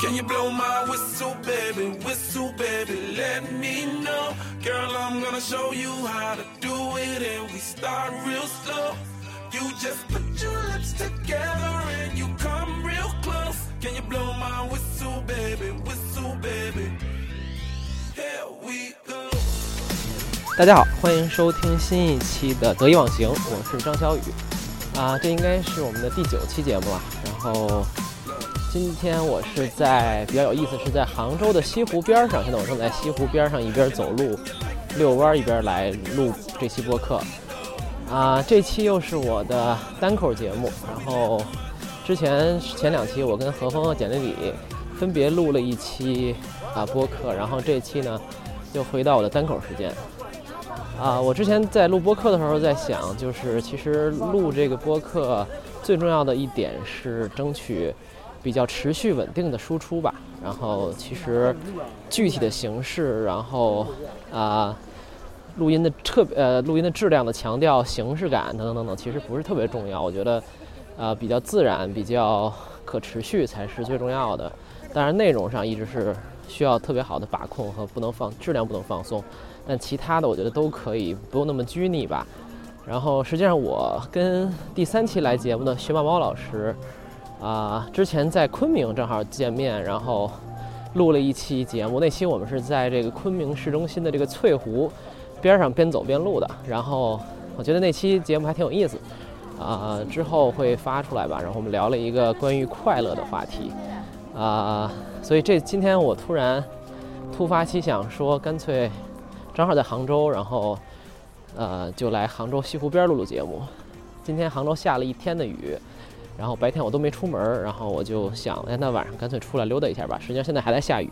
Can you blow my whistle, baby? Whistle, baby, let me know. Girl, I'm gonna show you how to do it, and we start real slow. You just put your lips together and you come real close. Can you blow my whistle, baby? Whistle, baby. Here we go. 大家好，欢迎收听新一期的得意忘形，我是张小雨。啊，这应该是我们的第九期节目了。然后今天我是在比较有意思，是在杭州的西湖边上。现在我正在西湖边上，一边走路遛弯，一边来录这期播客。啊，这期又是我的单口节目。然后之前前两期我跟何峰和简历里分别录了一期啊播客，然后这期呢又回到我的单口时间。啊，我之前在录播客的时候在想，就是其实录这个播客最重要的一点是争取比较持续稳定的输出吧。然后其实具体的形式，然后啊录音的特呃录音的质量的强调、形式感等等等等，其实不是特别重要。我觉得啊比较自然、比较可持续才是最重要的。当然内容上一直是需要特别好的把控和不能放质量不能放松。但其他的我觉得都可以，不用那么拘泥吧。然后实际上我跟第三期来节目的学霸猫老师，啊，之前在昆明正好见面，然后录了一期节目。那期我们是在这个昆明市中心的这个翠湖边上边走边录的。然后我觉得那期节目还挺有意思，啊，之后会发出来吧。然后我们聊了一个关于快乐的话题，啊，所以这今天我突然突发奇想说，干脆。正好在杭州，然后，呃，就来杭州西湖边录录节目。今天杭州下了一天的雨，然后白天我都没出门，然后我就想，哎，那晚上干脆出来溜达一下吧。实际上现在还在下雨，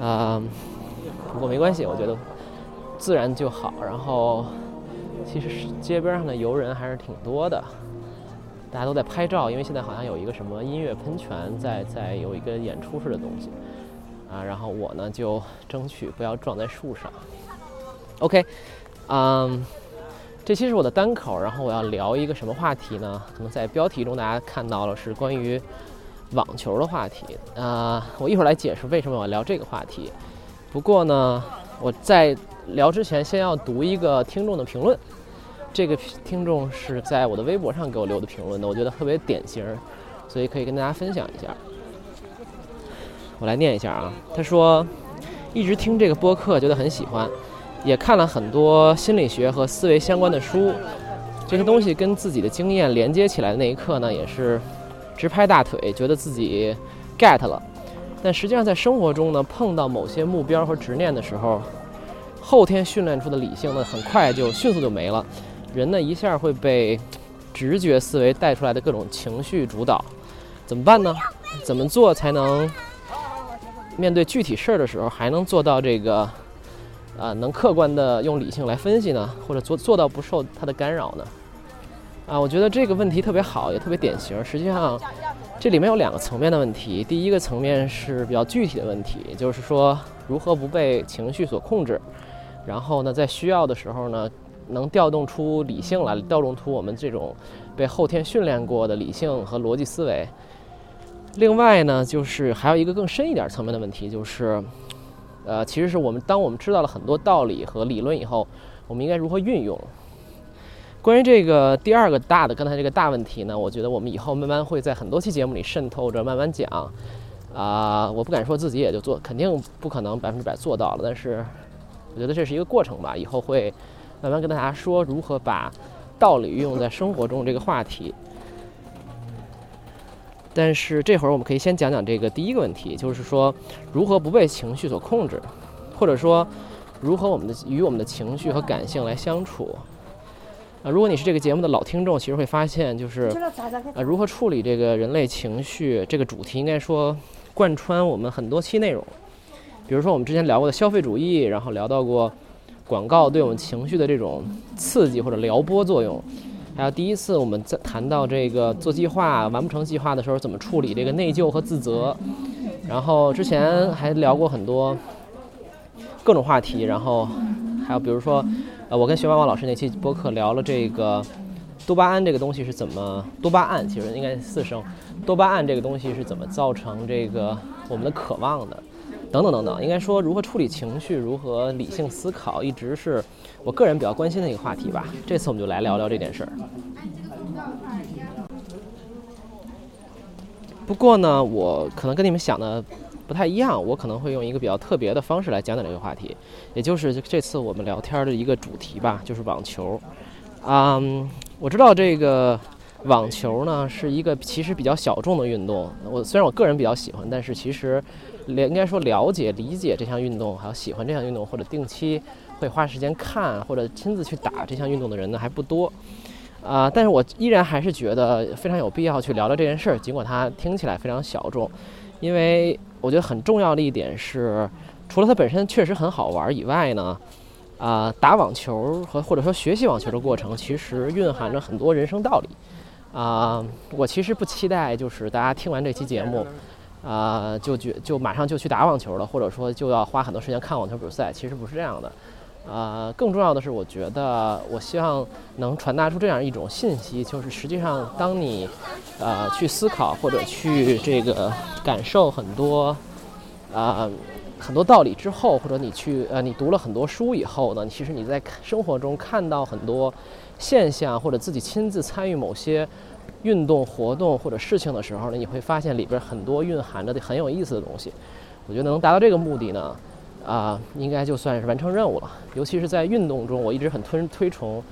啊，不过没关系，我觉得自然就好。然后，其实街边上的游人还是挺多的，大家都在拍照，因为现在好像有一个什么音乐喷泉在在有一个演出式的东西。啊，然后我呢就争取不要撞在树上。OK，嗯，这期是我的单口，然后我要聊一个什么话题呢？可能在标题中大家看到了是关于网球的话题。啊，我一会儿来解释为什么我要聊这个话题。不过呢，我在聊之前先要读一个听众的评论。这个听众是在我的微博上给我留的评论的，我觉得特别典型，所以可以跟大家分享一下。我来念一下啊，他说，一直听这个播客，觉得很喜欢，也看了很多心理学和思维相关的书，这些东西跟自己的经验连接起来的那一刻呢，也是直拍大腿，觉得自己 get 了。但实际上在生活中呢，碰到某些目标和执念的时候，后天训练出的理性呢，很快就迅速就没了，人呢一下会被直觉思维带出来的各种情绪主导，怎么办呢？怎么做才能？面对具体事儿的时候，还能做到这个，啊，能客观的用理性来分析呢，或者做做到不受它的干扰呢？啊，我觉得这个问题特别好，也特别典型。实际上，这里面有两个层面的问题。第一个层面是比较具体的问题，就是说如何不被情绪所控制，然后呢，在需要的时候呢，能调动出理性来，调动出我们这种被后天训练过的理性和逻辑思维。另外呢，就是还有一个更深一点层面的问题，就是，呃，其实是我们当我们知道了很多道理和理论以后，我们应该如何运用？关于这个第二个大的刚才这个大问题呢，我觉得我们以后慢慢会在很多期节目里渗透着慢慢讲。啊，我不敢说自己也就做，肯定不可能百分之百做到了，但是我觉得这是一个过程吧，以后会慢慢跟大家说如何把道理运用在生活中这个话题。但是这会儿我们可以先讲讲这个第一个问题，就是说如何不被情绪所控制，或者说如何我们的与我们的情绪和感性来相处。啊，如果你是这个节目的老听众，其实会发现就是啊，如何处理这个人类情绪这个主题，应该说贯穿我们很多期内容。比如说我们之前聊过的消费主义，然后聊到过广告对我们情绪的这种刺激或者撩拨作用。还有第一次我们在谈到这个做计划完不成计划的时候怎么处理这个内疚和自责，然后之前还聊过很多各种话题，然后还有比如说，呃，我跟徐妈妈老师那期播客聊了这个多巴胺这个东西是怎么？多巴胺其实应该四声，多巴胺这个东西是怎么造成这个我们的渴望的？等等等等，应该说如何处理情绪，如何理性思考，一直是我个人比较关心的一个话题吧。这次我们就来聊聊这件事儿。不过呢，我可能跟你们想的不太一样，我可能会用一个比较特别的方式来讲讲这个话题，也就是这次我们聊天的一个主题吧，就是网球。嗯，我知道这个网球呢是一个其实比较小众的运动。我虽然我个人比较喜欢，但是其实了应该说了解理解这项运动，还有喜欢这项运动，或者定期会花时间看或者亲自去打这项运动的人呢还不多。啊，但是我依然还是觉得非常有必要去聊聊这件事儿，尽管它听起来非常小众，因为我觉得很重要的一点是，除了它本身确实很好玩以外呢。啊，打网球和或者说学习网球的过程，其实蕴含着很多人生道理。啊，我其实不期待就是大家听完这期节目，啊，就觉就马上就去打网球了，或者说就要花很多时间看网球比赛，其实不是这样的。啊，更重要的是，我觉得我希望能传达出这样一种信息，就是实际上当你，呃，去思考或者去这个感受很多，啊。很多道理之后，或者你去呃，你读了很多书以后呢，其实你在生活中看到很多现象，或者自己亲自参与某些运动活动或者事情的时候呢，你会发现里边很多蕴含着的很有意思的东西。我觉得能达到这个目的呢，啊，应该就算是完成任务了。尤其是在运动中，我一直很推推崇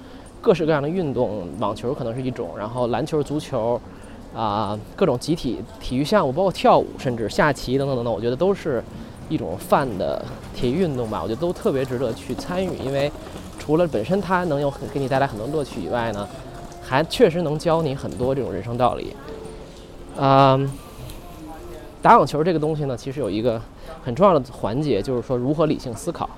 各式各样的运动，网球可能是一种，然后篮球、足球，啊，各种集体体育项目，包括跳舞，甚至下棋等等等等，我觉得都是。一种泛的体育运动吧，我觉得都特别值得去参与，因为除了本身它能有很给你带来很多乐趣以外呢，还确实能教你很多这种人生道理。嗯，打网球这个东西呢，其实有一个很重要的环节，就是说如何理性思考，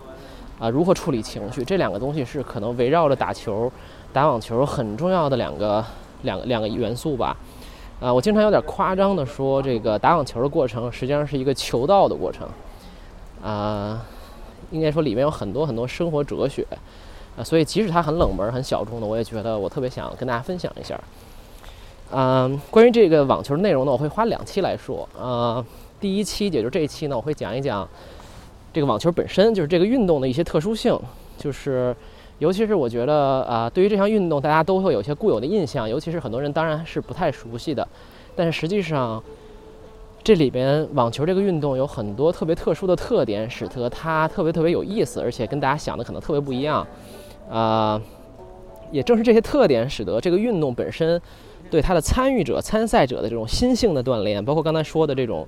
啊，如何处理情绪，这两个东西是可能围绕着打球、打网球很重要的两个两个两个元素吧。啊，我经常有点夸张的说，这个打网球的过程实际上是一个求道的过程。啊，应该说里面有很多很多生活哲学，啊，所以即使它很冷门、很小众的，我也觉得我特别想跟大家分享一下。嗯，关于这个网球内容呢，我会花两期来说。啊，第一期也就是这一期呢，我会讲一讲这个网球本身，就是这个运动的一些特殊性，就是尤其是我觉得啊，对于这项运动，大家都会有一些固有的印象，尤其是很多人当然是不太熟悉的，但是实际上。这里边网球这个运动有很多特别特殊的特点，使得它特别特别有意思，而且跟大家想的可能特别不一样。啊，也正是这些特点，使得这个运动本身对它的参与者、参赛者的这种心性的锻炼，包括刚才说的这种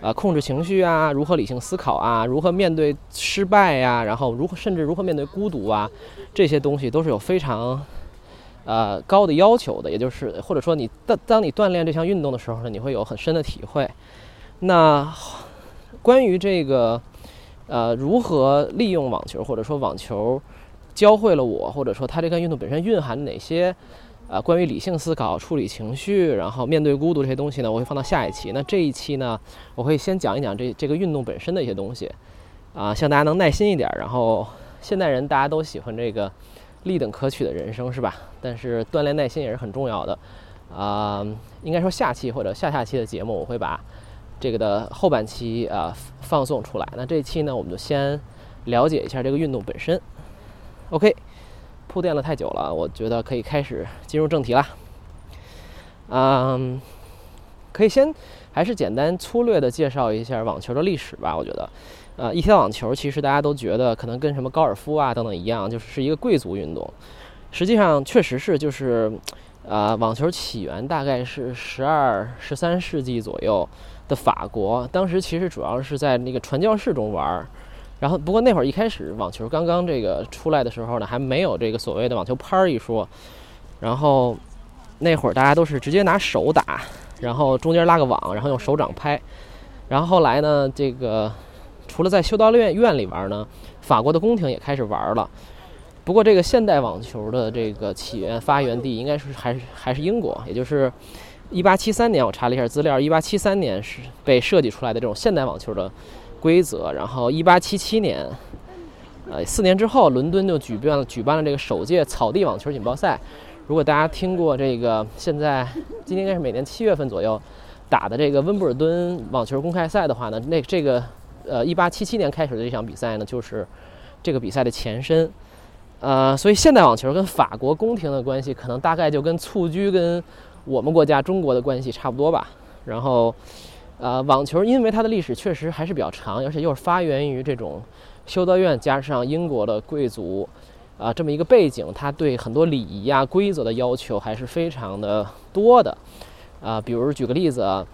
啊控制情绪啊，如何理性思考啊，如何面对失败呀，然后如何甚至如何面对孤独啊，这些东西都是有非常呃高的要求的。也就是或者说你当当你锻炼这项运动的时候呢，你会有很深的体会。那关于这个，呃，如何利用网球，或者说网球教会了我，或者说它这个运动本身蕴含哪些，呃，关于理性思考、处理情绪，然后面对孤独这些东西呢？我会放到下一期。那这一期呢，我会先讲一讲这这个运动本身的一些东西，啊，希望大家能耐心一点。然后现代人大家都喜欢这个立等可取的人生，是吧？但是锻炼耐心也是很重要的，啊，应该说下期或者下下期的节目我会把。这个的后半期啊放送出来，那这期呢，我们就先了解一下这个运动本身。OK，铺垫了太久了，我觉得可以开始进入正题了。嗯，可以先还是简单粗略的介绍一下网球的历史吧。我觉得，呃，一提到网球，其实大家都觉得可能跟什么高尔夫啊等等一样，就是是一个贵族运动。实际上，确实是就是，呃，网球起源大概是十二、十三世纪左右。的法国当时其实主要是在那个传教士中玩儿，然后不过那会儿一开始网球刚刚这个出来的时候呢，还没有这个所谓的网球拍儿一说，然后那会儿大家都是直接拿手打，然后中间拉个网，然后用手掌拍，然后后来呢，这个除了在修道院院里玩呢，法国的宫廷也开始玩了。不过这个现代网球的这个起源发源地应该是还是还是英国，也就是。一八七三年，我查了一下资料，一八七三年是被设计出来的这种现代网球的规则。然后一八七七年，呃，四年之后，伦敦就举办举办了这个首届草地网球锦标赛。如果大家听过这个，现在今天应该是每年七月份左右打的这个温布尔敦网球公开赛的话呢，那这个呃一八七七年开始的这场比赛呢，就是这个比赛的前身。呃，所以现代网球跟法国宫廷的关系，可能大概就跟蹴鞠跟我们国家中国的关系差不多吧。然后，呃，网球因为它的历史确实还是比较长，而且又是发源于这种修道院加上英国的贵族。啊，这么一个背景，它对很多礼仪啊、规则的要求还是非常的多的。啊，比如举个例子，啊，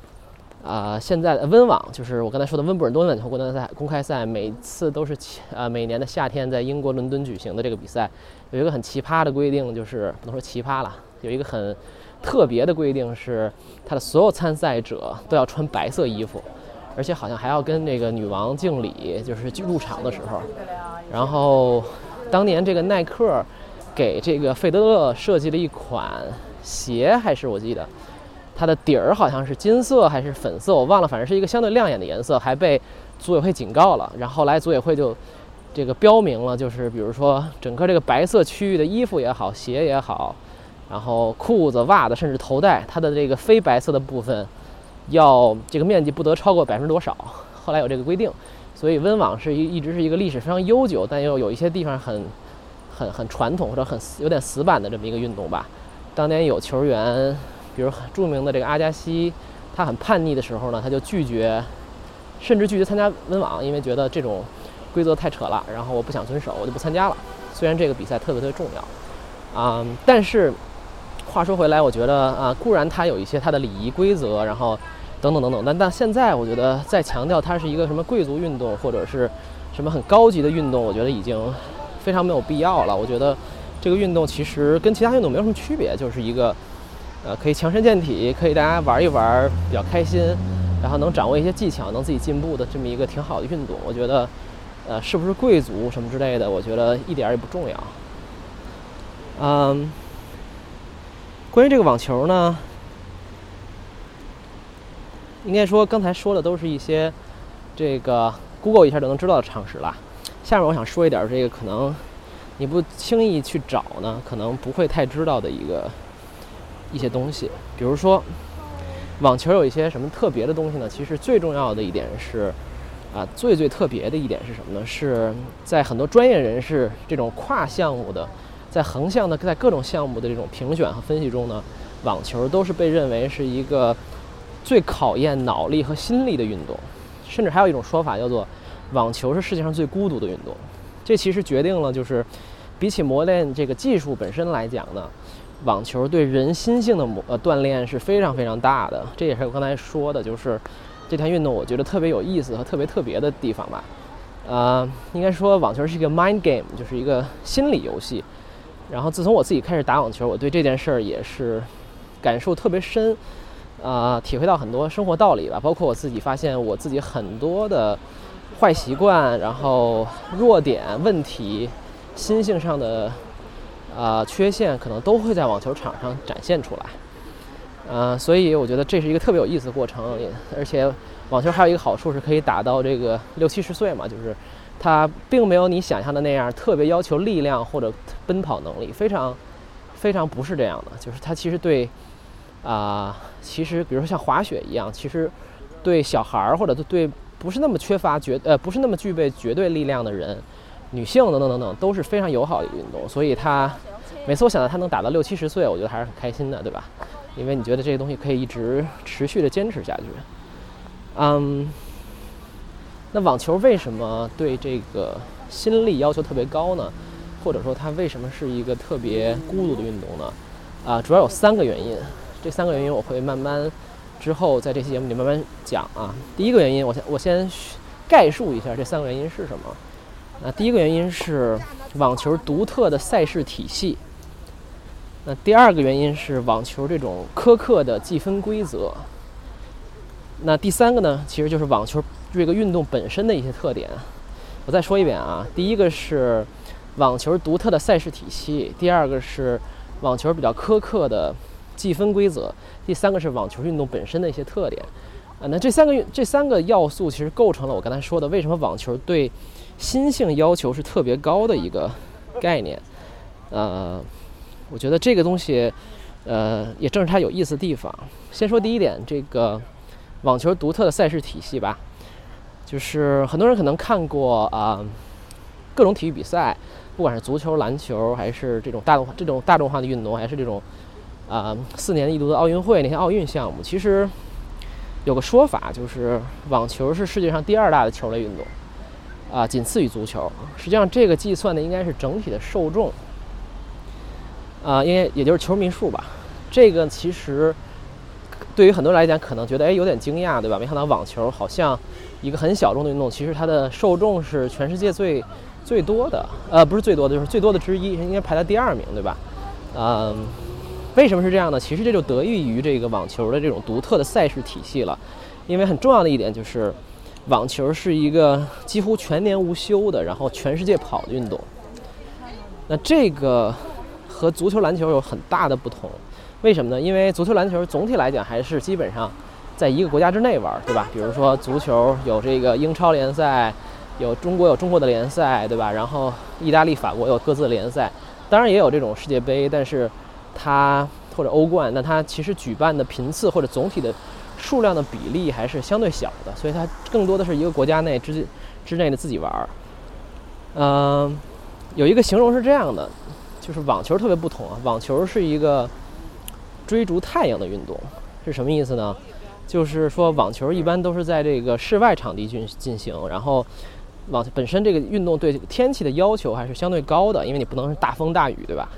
啊现在的温网就是我刚才说的温布尔顿网球公开赛，公开赛每次都是啊每年的夏天在英国伦敦举行的这个比赛，有一个很奇葩的规定，就是不能说奇葩了，有一个很特别的规定是，他的所有参赛者都要穿白色衣服，而且好像还要跟那个女王敬礼，就是入场的时候，然后。当年这个耐克给这个费德勒设计了一款鞋，还是我记得它的底儿好像是金色还是粉色，我忘了，反正是一个相对亮眼的颜色，还被组委会警告了。然后来组委会就这个标明了，就是比如说整个这个白色区域的衣服也好，鞋也好，然后裤子、袜子，甚至头带，它的这个非白色的部分要这个面积不得超过百分之多少。后来有这个规定。所以温网是一一直是一个历史非常悠久，但又有一些地方很很很传统或者很有点死板的这么一个运动吧。当年有球员，比如很著名的这个阿加西，他很叛逆的时候呢，他就拒绝，甚至拒绝参加温网，因为觉得这种规则太扯了，然后我不想遵守，我就不参加了。虽然这个比赛特别特别重要，啊，但是话说回来，我觉得啊，固然它有一些它的礼仪规则，然后。等等等等，但但现在我觉得再强调它是一个什么贵族运动或者是什么很高级的运动，我觉得已经非常没有必要了。我觉得这个运动其实跟其他运动没有什么区别，就是一个呃可以强身健体，可以大家玩一玩比较开心，然后能掌握一些技巧，能自己进步的这么一个挺好的运动。我觉得呃是不是贵族什么之类的，我觉得一点也不重要。嗯，关于这个网球呢？应该说，刚才说的都是一些这个 Google 一下就能知道的常识了。下面我想说一点这个可能你不轻易去找呢，可能不会太知道的一个一些东西。比如说，网球有一些什么特别的东西呢？其实最重要的一点是，啊，最最特别的一点是什么呢？是在很多专业人士这种跨项目的，在横向的，在各种项目的这种评选和分析中呢，网球都是被认为是一个。最考验脑力和心力的运动，甚至还有一种说法叫做，网球是世界上最孤独的运动。这其实决定了，就是比起磨练这个技术本身来讲呢，网球对人心性的磨呃锻炼是非常非常大的。这也是我刚才说的，就是这项运动我觉得特别有意思和特别特别的地方吧。呃，应该说网球是一个 mind game，就是一个心理游戏。然后自从我自己开始打网球，我对这件事儿也是感受特别深。啊，体会到很多生活道理吧，包括我自己发现我自己很多的坏习惯，然后弱点、问题、心性上的啊缺陷，可能都会在网球场上展现出来。呃，所以我觉得这是一个特别有意思的过程，而且网球还有一个好处是可以打到这个六七十岁嘛，就是它并没有你想象的那样特别要求力量或者奔跑能力，非常非常不是这样的，就是它其实对。啊，其实比如说像滑雪一样，其实对小孩儿或者对不是那么缺乏绝呃不是那么具备绝对力量的人，女性等等等等都是非常友好的一个运动。所以它每次我想到它能打到六七十岁，我觉得还是很开心的，对吧？因为你觉得这个东西可以一直持续的坚持下去。嗯，那网球为什么对这个心力要求特别高呢？或者说它为什么是一个特别孤独的运动呢？啊，主要有三个原因。这三个原因我会慢慢之后在这期节目里慢慢讲啊。第一个原因，我先我先概述一下这三个原因是什么。那第一个原因是网球独特的赛事体系。那第二个原因是网球这种苛刻的计分规则。那第三个呢，其实就是网球这个运动本身的一些特点。我再说一遍啊，第一个是网球独特的赛事体系，第二个是网球比较苛刻的。计分规则，第三个是网球运动本身的一些特点，啊，那这三个这三个要素其实构成了我刚才说的为什么网球对心性要求是特别高的一个概念，呃，我觉得这个东西，呃，也正是它有意思的地方。先说第一点，这个网球独特的赛事体系吧，就是很多人可能看过啊，各种体育比赛，不管是足球、篮球，还是这种大众这种大众化的运动，还是这种啊四年一度的奥运会那些奥运项目，其实有个说法，就是网球是世界上第二大的球类运动，啊，仅次于足球。实际上，这个计算的应该是整体的受众。啊，因为也就是球迷数吧，这个其实对于很多人来讲，可能觉得哎有点惊讶，对吧？没想到网球好像一个很小众的运动，其实它的受众是全世界最最多的，呃，不是最多的，就是最多的之一，应该排在第二名，对吧？嗯，为什么是这样呢？其实这就得益于这个网球的这种独特的赛事体系了，因为很重要的一点就是，网球是一个几乎全年无休的，然后全世界跑的运动。那这个。和足球、篮球有很大的不同，为什么呢？因为足球、篮球总体来讲还是基本上在一个国家之内玩，对吧？比如说足球有这个英超联赛，有中国有中国的联赛，对吧？然后意大利、法国有各自的联赛，当然也有这种世界杯，但是它或者欧冠，那它其实举办的频次或者总体的数量的比例还是相对小的，所以它更多的是一个国家内之之内的自己玩儿。嗯，有一个形容是这样的。就是网球特别不同啊，网球是一个追逐太阳的运动，是什么意思呢？就是说网球一般都是在这个室外场地进进行，然后网本身这个运动对天气的要求还是相对高的，因为你不能是大风大雨，对吧？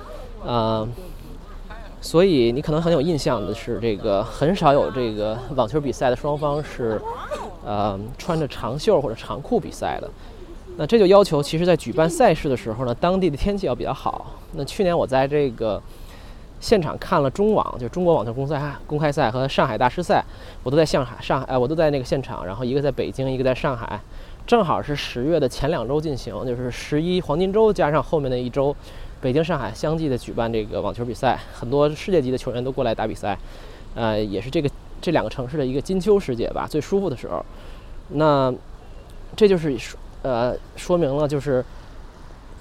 呃，所以你可能很有印象的是，这个很少有这个网球比赛的双方是呃穿着长袖或者长裤比赛的。那这就要求，其实，在举办赛事的时候呢，当地的天气要比较好。那去年我在这个现场看了中网，就中国网球公赛公开赛和上海大师赛，我都在上海，上海，哎，我都在那个现场。然后一个在北京，一个在上海，正好是十月的前两周进行，就是十一黄金周加上后面的一周，北京、上海相继的举办这个网球比赛，很多世界级的球员都过来打比赛，呃，也是这个这两个城市的一个金秋时节吧，最舒服的时候。那这就是说。呃，说明了就是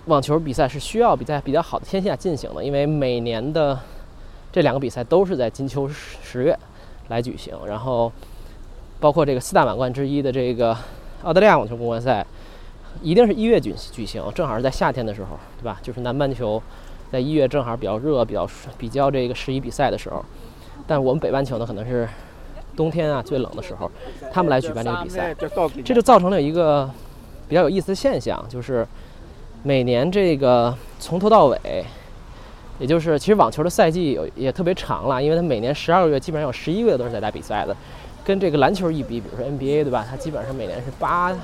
网球比赛是需要比在比较好的天气下进行的，因为每年的这两个比赛都是在金秋十月来举行，然后包括这个四大满贯之一的这个澳大利亚网球公开赛，一定是一月举举行，正好是在夏天的时候，对吧？就是南半球在一月正好比较热、比较比较这个适宜比赛的时候，但我们北半球呢，可能是冬天啊最冷的时候，他们来举办这个比赛，这就造成了一个。比较有意思的现象就是，每年这个从头到尾，也就是其实网球的赛季有也特别长了，因为它每年十二个月，基本上有十一个月都是在打比赛的。跟这个篮球一比，比如说 NBA 对吧？它基本上每年是八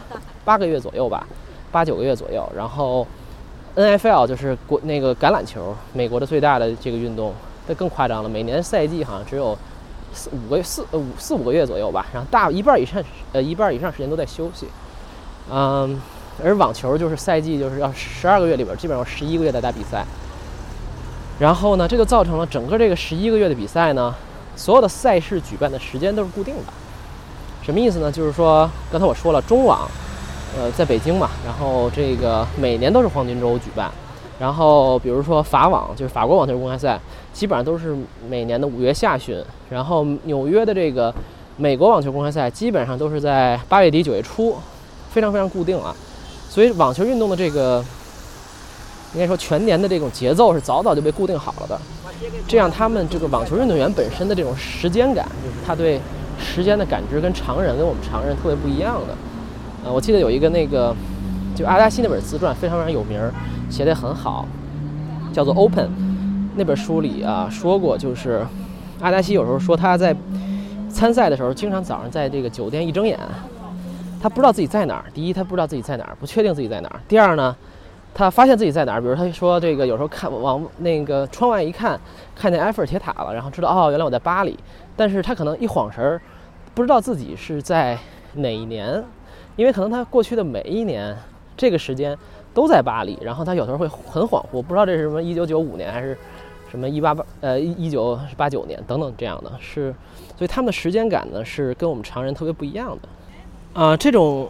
八个月左右吧，八九个月左右。然后 NFL 就是国那个橄榄球，美国的最大的这个运动，它更夸张了，每年赛季好像只有四五个四呃五四五个月左右吧，然后大一半以上呃一半以上时间都在休息。嗯，而网球就是赛季就是要十二个月里边，基本上十一个月在打比赛。然后呢，这就造成了整个这个十一个月的比赛呢，所有的赛事举办的时间都是固定的。什么意思呢？就是说，刚才我说了，中网，呃，在北京嘛，然后这个每年都是黄金周举办。然后比如说法网，就是法国网球公开赛，基本上都是每年的五月下旬。然后纽约的这个美国网球公开赛，基本上都是在八月底九月初。非常非常固定啊，所以网球运动的这个应该说全年的这种节奏是早早就被固定好了的，这样他们这个网球运动员本身的这种时间感，就是他对时间的感知跟常人跟我们常人特别不一样的。呃，我记得有一个那个就阿达西那本自传非常非常有名，写的很好，叫做《Open》那本书里啊说过，就是阿达西有时候说他在参赛的时候，经常早上在这个酒店一睁眼。他不知道自己在哪儿。第一，他不知道自己在哪儿，不确定自己在哪儿。第二呢，他发现自己在哪儿。比如他说这个有时候看往那个窗外一看，看见埃菲尔铁塔了，然后知道哦，原来我在巴黎。但是他可能一晃神儿，不知道自己是在哪一年，因为可能他过去的每一年这个时间都在巴黎。然后他有时候会很恍惚，不知道这是什么一九九五年还是什么一八八呃一一九八九年等等这样的是，所以他们的时间感呢是跟我们常人特别不一样的。啊，这种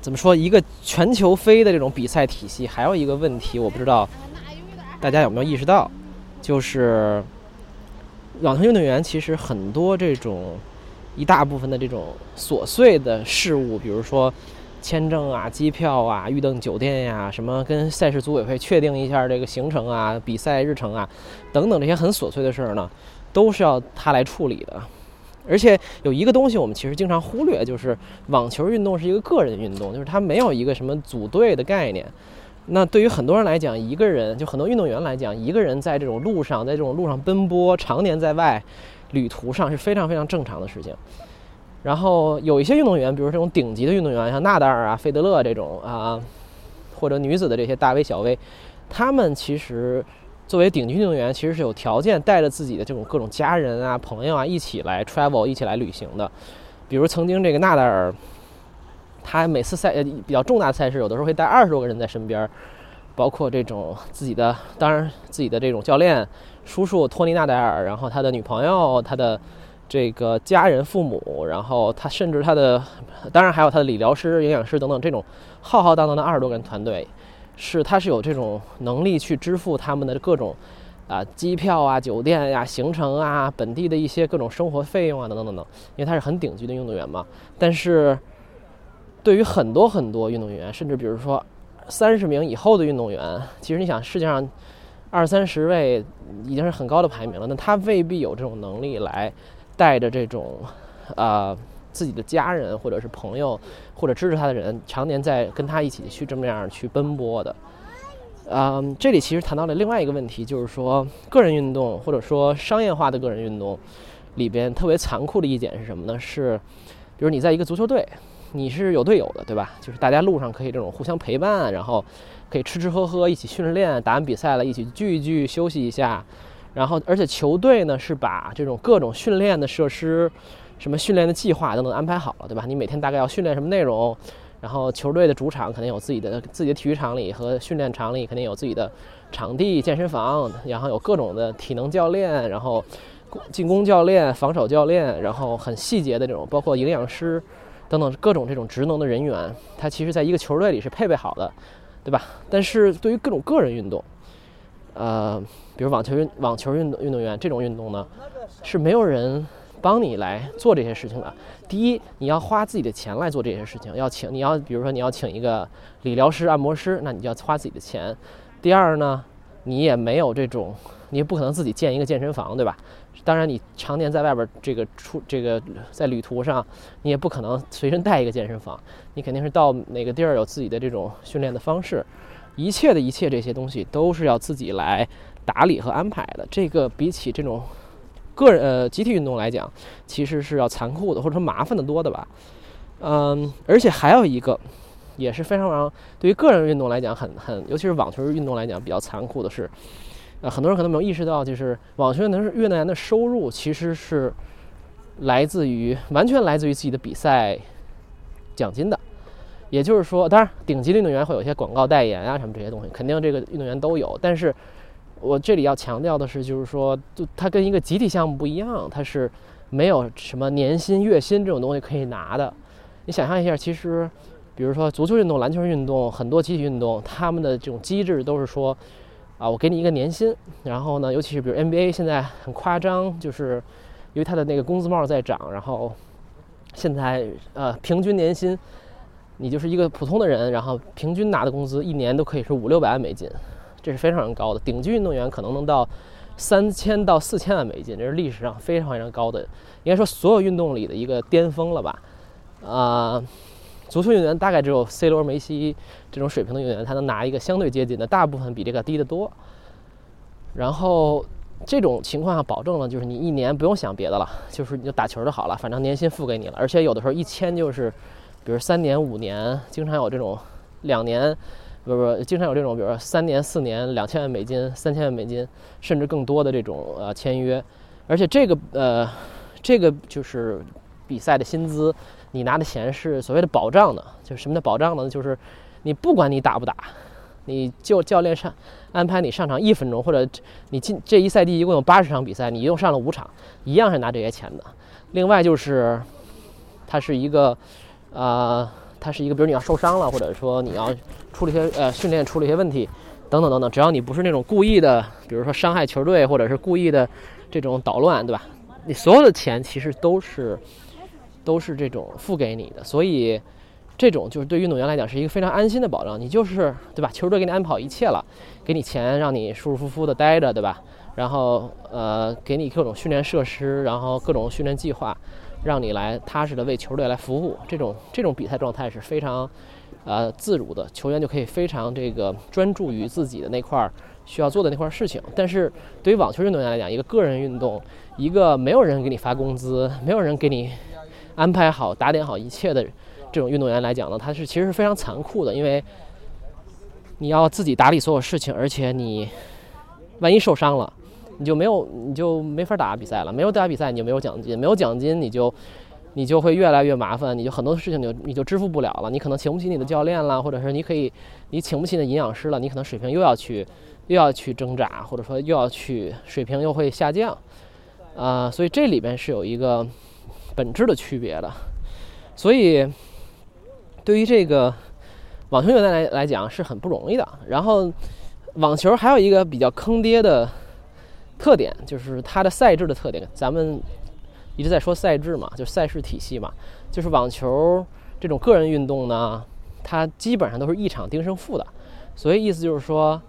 怎么说？一个全球飞的这种比赛体系，还有一个问题，我不知道大家有没有意识到，就是网球运动员其实很多这种一大部分的这种琐碎的事物，比如说签证啊、机票啊、预订酒店呀、什么跟赛事组委会确定一下这个行程啊、比赛日程啊等等这些很琐碎的事儿呢，都是要他来处理的。而且有一个东西我们其实经常忽略，就是网球运动是一个个人运动，就是它没有一个什么组队的概念。那对于很多人来讲，一个人就很多运动员来讲，一个人在这种路上，在这种路上奔波，常年在外旅途上是非常非常正常的事情。然后有一些运动员，比如这种顶级的运动员，像纳达尔啊、费德勒这种啊，或者女子的这些大 V 小 V，他们其实作为顶级运动员，其实是有条件带着自己的这种各种家人啊、朋友啊一起来 travel，一起来旅行的。比如曾经这个纳达尔。他每次赛呃比较重大赛事，有的时候会带二十多个人在身边，包括这种自己的，当然自己的这种教练叔叔托尼纳达尔，然后他的女朋友，他的这个家人父母，然后他甚至他的，当然还有他的理疗师、营养师等等这种浩浩荡荡的二十多个人团队，是他是有这种能力去支付他们的各种啊机票啊、酒店呀、行程啊、本地的一些各种生活费用啊等等等等，因为他是很顶级的运动员嘛，但是。对于很多很多运动员，甚至比如说三十名以后的运动员，其实你想，世界上二三十位已经是很高的排名了，那他未必有这种能力来带着这种呃自己的家人或者是朋友或者支持他的人，常年在跟他一起去这么样去奔波的。嗯，这里其实谈到了另外一个问题，就是说个人运动或者说商业化的个人运动里边特别残酷的一点是什么呢？是比如你在一个足球队。你是有队友的，对吧？就是大家路上可以这种互相陪伴，然后可以吃吃喝喝，一起训练，打完比赛了，一起聚一聚，休息一下。然后，而且球队呢是把这种各种训练的设施、什么训练的计划都能安排好了，对吧？你每天大概要训练什么内容？然后球队的主场肯定有自己的自己的体育场里和训练场里肯定有自己的场地、健身房，然后有各种的体能教练，然后进攻教练、防守教练，然后很细节的这种，包括营养师。等等各种这种职能的人员，他其实在一个球队里是配备好的，对吧？但是对于各种个人运动，呃，比如网球运网球运动运动员这种运动呢，是没有人帮你来做这些事情的。第一，你要花自己的钱来做这些事情，要请你要比如说你要请一个理疗师、按摩师，那你就要花自己的钱。第二呢，你也没有这种，你也不可能自己建一个健身房，对吧？当然，你常年在外边这个出这个在旅途上，你也不可能随身带一个健身房，你肯定是到哪个地儿有自己的这种训练的方式，一切的一切这些东西都是要自己来打理和安排的。这个比起这种个人呃集体运动来讲，其实是要残酷的或者说麻烦的多的吧。嗯，而且还有一个也是非常非常对于个人运动来讲很很，尤其是网球运动来讲比较残酷的是。呃，很多人可能没有意识到，就是网球运动员的收入其实是来自于完全来自于自己的比赛奖金的。也就是说，当然顶级运动员会有一些广告代言啊什么这些东西，肯定这个运动员都有。但是我这里要强调的是，就是说，就它跟一个集体项目不一样，它是没有什么年薪、月薪这种东西可以拿的。你想象一下，其实比如说足球运动、篮球运动，很多集体运动，他们的这种机制都是说。啊，我给你一个年薪，然后呢，尤其是比如 NBA 现在很夸张，就是因为他的那个工资帽在涨，然后现在呃平均年薪，你就是一个普通的人，然后平均拿的工资一年都可以是五六百万美金，这是非常非常高的。顶级运动员可能能到三千到四千万美金，这是历史上非常非常高的，应该说所有运动里的一个巅峰了吧？啊。足球运动员大概只有 C 罗、梅西这种水平的运动员，他能拿一个相对接近的，大部分比这个低得多。然后这种情况下保证了，就是你一年不用想别的了，就是你就打球就好了，反正年薪付给你了。而且有的时候一签就是，比如三年、五年，经常有这种两年，不不，经常有这种，比如说三年、四年，两千万美金、三千万美金，甚至更多的这种呃签约。而且这个呃，这个就是比赛的薪资。你拿的钱是所谓的保障的，就是什么叫保障呢？就是你不管你打不打，你就教练上安排你上场一分钟，或者你进这一赛季一共有八十场比赛，你一共上了五场，一样是拿这些钱的。另外就是，它是一个，呃，它是一个，比如你要受伤了，或者说你要出了一些呃训练出了一些问题，等等等等，只要你不是那种故意的，比如说伤害球队或者是故意的这种捣乱，对吧？你所有的钱其实都是都是这种付给你的，所以这种就是对运动员来讲是一个非常安心的保障。你就是对吧？球队给你安排好一切了，给你钱让你舒舒服服的待着，对吧？然后呃，给你各种训练设施，然后各种训练计划，让你来踏实的为球队来服务。这种这种比赛状态是非常。呃，自如的球员就可以非常这个专注于自己的那块儿需要做的那块事情。但是对于网球运动员来讲，一个个人运动，一个没有人给你发工资，没有人给你安排好、打点好一切的这种运动员来讲呢，他是其实是非常残酷的，因为你要自己打理所有事情，而且你万一受伤了，你就没有你就没法打比赛了，没有打比赛你就没有奖金，没有奖金你就。你就会越来越麻烦，你就很多事情就你就支付不了了。你可能请不起你的教练了，或者是你可以，你请不起你的营养师了，你可能水平又要去，又要去挣扎，或者说又要去水平又会下降，啊，所以这里边是有一个本质的区别的。所以对于这个网球运动员来来讲是很不容易的。然后网球还有一个比较坑爹的特点，就是它的赛制的特点，咱们。一直在说赛制嘛，就赛事体系嘛，就是网球这种个人运动呢，它基本上都是一场定胜负的，所以意思就是说，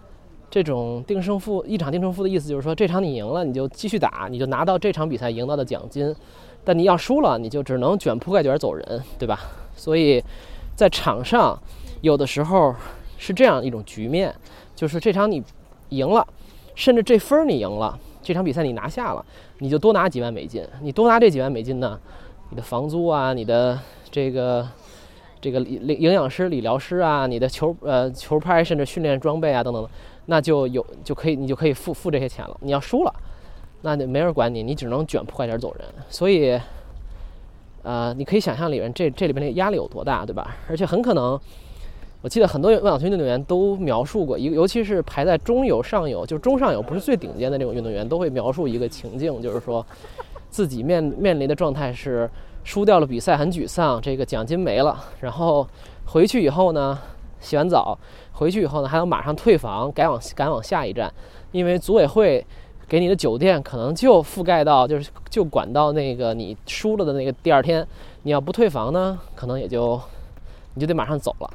这种定胜负一场定胜负的意思就是说，这场你赢了，你就继续打，你就拿到这场比赛赢到的奖金；但你要输了，你就只能卷铺盖卷走人，对吧？所以在场上，有的时候是这样一种局面，就是这场你赢了，甚至这分你赢了。这场比赛你拿下了，你就多拿几万美金。你多拿这几万美金呢，你的房租啊，你的这个这个营营养师、理疗师啊，你的球呃球拍甚至训练装备啊等等，那就有就可以你就可以付付这些钱了。你要输了，那就没人管你，你只能卷铺盖卷走人。所以，呃，你可以想象里面这这里面的压力有多大，对吧？而且很可能。我记得很多网球运动员都描述过，一个尤其是排在中游、上游，就中上游不是最顶尖的这种运动员，都会描述一个情境，就是说自己面面临的状态是输掉了比赛，很沮丧，这个奖金没了，然后回去以后呢，洗完澡回去以后呢，还要马上退房，赶往赶往下一站，因为组委会给你的酒店可能就覆盖到，就是就管到那个你输了的那个第二天，你要不退房呢，可能也就你就得马上走了。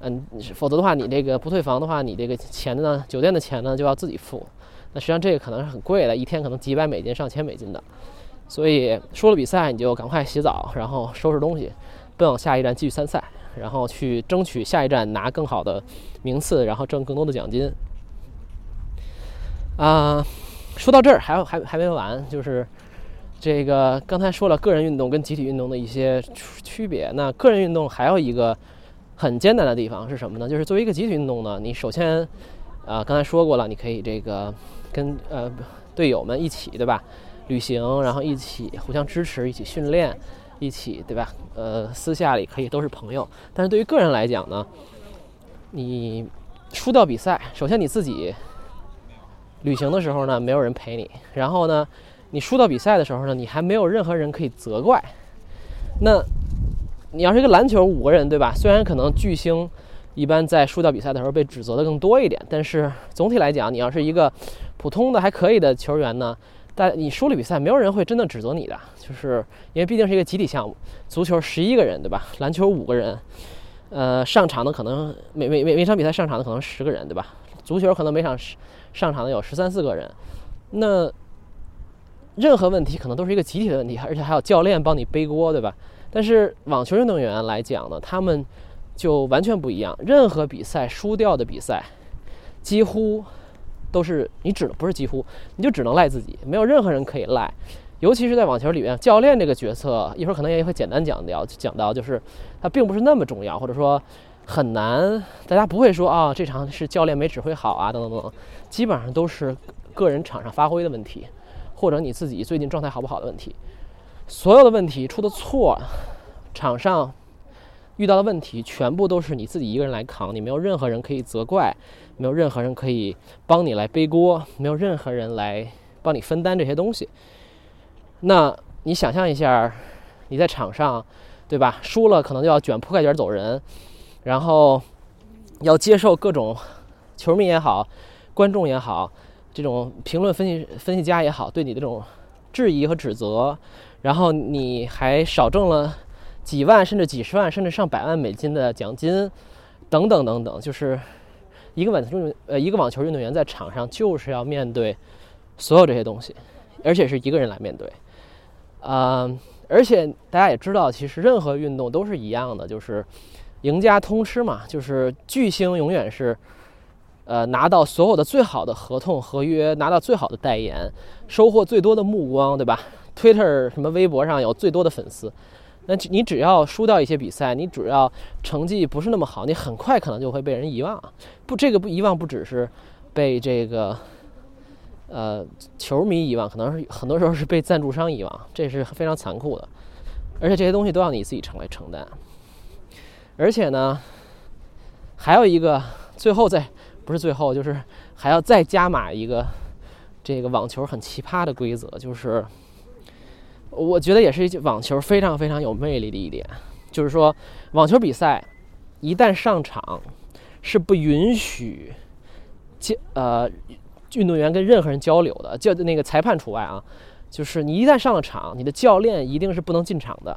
嗯，否则的话，你这个不退房的话，你这个钱呢，酒店的钱呢就要自己付。那实际上这个可能是很贵的，一天可能几百美金、上千美金的。所以输了比赛，你就赶快洗澡，然后收拾东西，奔往下一站继续参赛，然后去争取下一站拿更好的名次，然后挣更多的奖金。啊，说到这儿还还还没完，就是这个刚才说了个人运动跟集体运动的一些区别。那个人运动还有一个。很艰难的地方是什么呢？就是作为一个集体运动呢，你首先，啊，刚才说过了，你可以这个跟呃队友们一起，对吧？旅行，然后一起互相支持，一起训练，一起，对吧？呃，私下里可以都是朋友。但是对于个人来讲呢，你输掉比赛，首先你自己旅行的时候呢，没有人陪你；然后呢，你输掉比赛的时候呢，你还没有任何人可以责怪。那。你要是一个篮球五个人，对吧？虽然可能巨星一般在输掉比赛的时候被指责的更多一点，但是总体来讲，你要是一个普通的还可以的球员呢，但你输了比赛，没有人会真的指责你的，就是因为毕竟是一个集体项目。足球十一个人，对吧？篮球五个人，呃，上场的可能每每每每场比赛上场的可能十个人，对吧？足球可能每场十上场的有十三四个人，那任何问题可能都是一个集体的问题，而且还有教练帮你背锅，对吧？但是网球运动员来讲呢，他们就完全不一样。任何比赛输掉的比赛，几乎都是你只不是几乎，你就只能赖自己，没有任何人可以赖。尤其是在网球里面，教练这个角色，一会儿可能也会简单讲掉，讲到就是他并不是那么重要，或者说很难。大家不会说啊，这场是教练没指挥好啊，等等等等，基本上都是个人场上发挥的问题，或者你自己最近状态好不好的问题。所有的问题出的错，场上遇到的问题全部都是你自己一个人来扛，你没有任何人可以责怪，没有任何人可以帮你来背锅，没有任何人来帮你分担这些东西。那你想象一下，你在场上，对吧？输了可能就要卷铺盖卷走人，然后要接受各种球迷也好，观众也好，这种评论分析分析家也好，对你的这种质疑和指责，然后你还少挣了几万甚至几十万甚至上百万美金的奖金，等等等等，就是一个网球呃一个网球运动员在场上就是要面对所有这些东西，而且是一个人来面对，啊。而且大家也知道，其实任何运动都是一样的，就是赢家通吃嘛。就是巨星永远是，呃，拿到所有的最好的合同合约，拿到最好的代言，收获最多的目光，对吧？Twitter 什么微博上有最多的粉丝。那你只要输掉一些比赛，你只要成绩不是那么好，你很快可能就会被人遗忘。不，这个不遗忘不只是被这个。呃，球迷遗忘，可能是很多时候是被赞助商遗忘，这是非常残酷的。而且这些东西都要你自己成来承担。而且呢，还有一个最后再不是最后，就是 还要再加码一个这个网球很奇葩的规则，就是我觉得也是网球非常非常有魅力的一点，就是说网球比赛一旦上场是不允许接呃。运动员跟任何人交流的，就那个裁判除外啊，就是你一旦上了场，你的教练一定是不能进场的，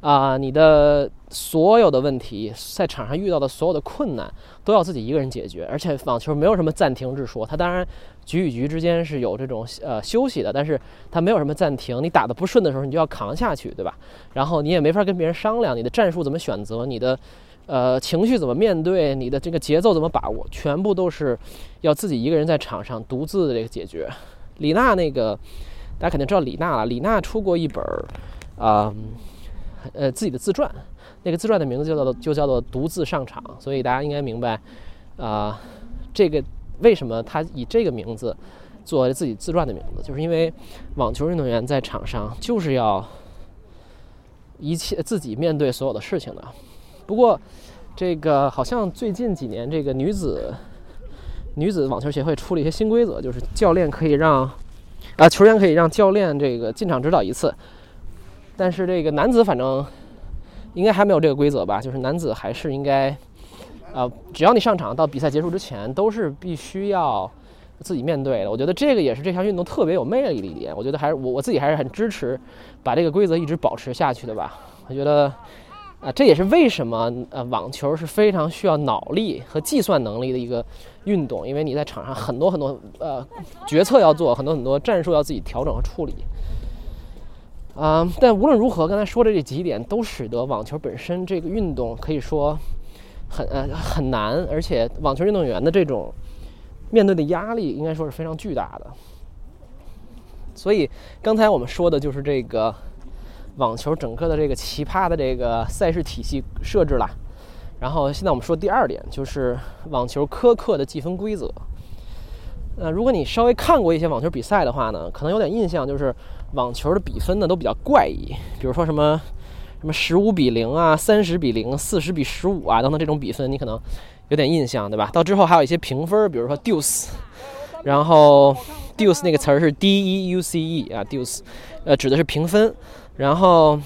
啊，你的所有的问题，在场上遇到的所有的困难，都要自己一个人解决。而且网球没有什么暂停之说，它当然局与局之间是有这种呃休息的，但是它没有什么暂停。你打得不顺的时候，你就要扛下去，对吧？然后你也没法跟别人商量，你的战术怎么选择，你的。呃，情绪怎么面对？你的这个节奏怎么把握？全部都是要自己一个人在场上独自的这个解决。李娜那个，大家肯定知道李娜了。李娜出过一本儿啊，呃自己的自传，那个自传的名字就叫做就叫做独自上场。所以大家应该明白啊，这个为什么他以这个名字作为自己自传的名字，就是因为网球运动员在场上就是要一切自己面对所有的事情的。不过，这个好像最近几年，这个女子女子网球协会出了一些新规则，就是教练可以让啊球员可以让教练这个进场指导一次，但是这个男子反正应该还没有这个规则吧？就是男子还是应该啊，只要你上场到比赛结束之前，都是必须要自己面对的。我觉得这个也是这项运动特别有魅力的一点。我觉得还是我我自己还是很支持把这个规则一直保持下去的吧。我觉得。啊，这也是为什么呃，网球是非常需要脑力和计算能力的一个运动，因为你在场上很多很多呃决策要做，很多很多战术要自己调整和处理。啊，但无论如何，刚才说的这几点都使得网球本身这个运动可以说很呃很难，而且网球运动员的这种面对的压力应该说是非常巨大的。所以刚才我们说的就是这个。网球整个的这个奇葩的这个赛事体系设置了，然后现在我们说第二点，就是网球苛刻的计分规则。呃，如果你稍微看过一些网球比赛的话呢，可能有点印象，就是网球的比分呢都比较怪异，比如说什么什么十五比零啊、三十比零、四十比十五啊等等这种比分，你可能有点印象，对吧？到之后还有一些评分，比如说 deuce，然后 deuce 那个词儿是 d e u c e 啊，deuce，呃，指的是评分。然后，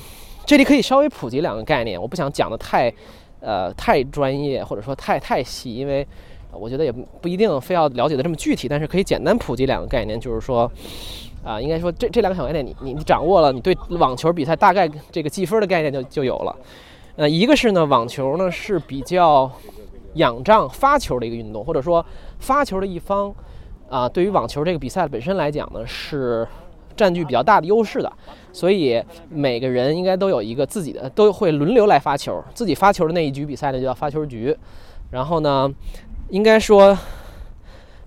这里可以稍微普及两个概念，我不想讲的太，呃，太专业或者说太太细，因为我觉得也不一定非要了解的这么具体，但是可以简单普及两个概念，就是说，啊，应该说这这两个小概念你你掌握了，你对网球比赛大概这个计分的概念就就有了。呃，一个是呢，网球呢是比较仰仗发球的一个运动，或者说发球的一方，啊，对于网球这个比赛本身来讲呢是。占据比较大的优势的，所以每个人应该都有一个自己的，都会轮流来发球。自己发球的那一局比赛呢，就叫发球局。然后呢，应该说，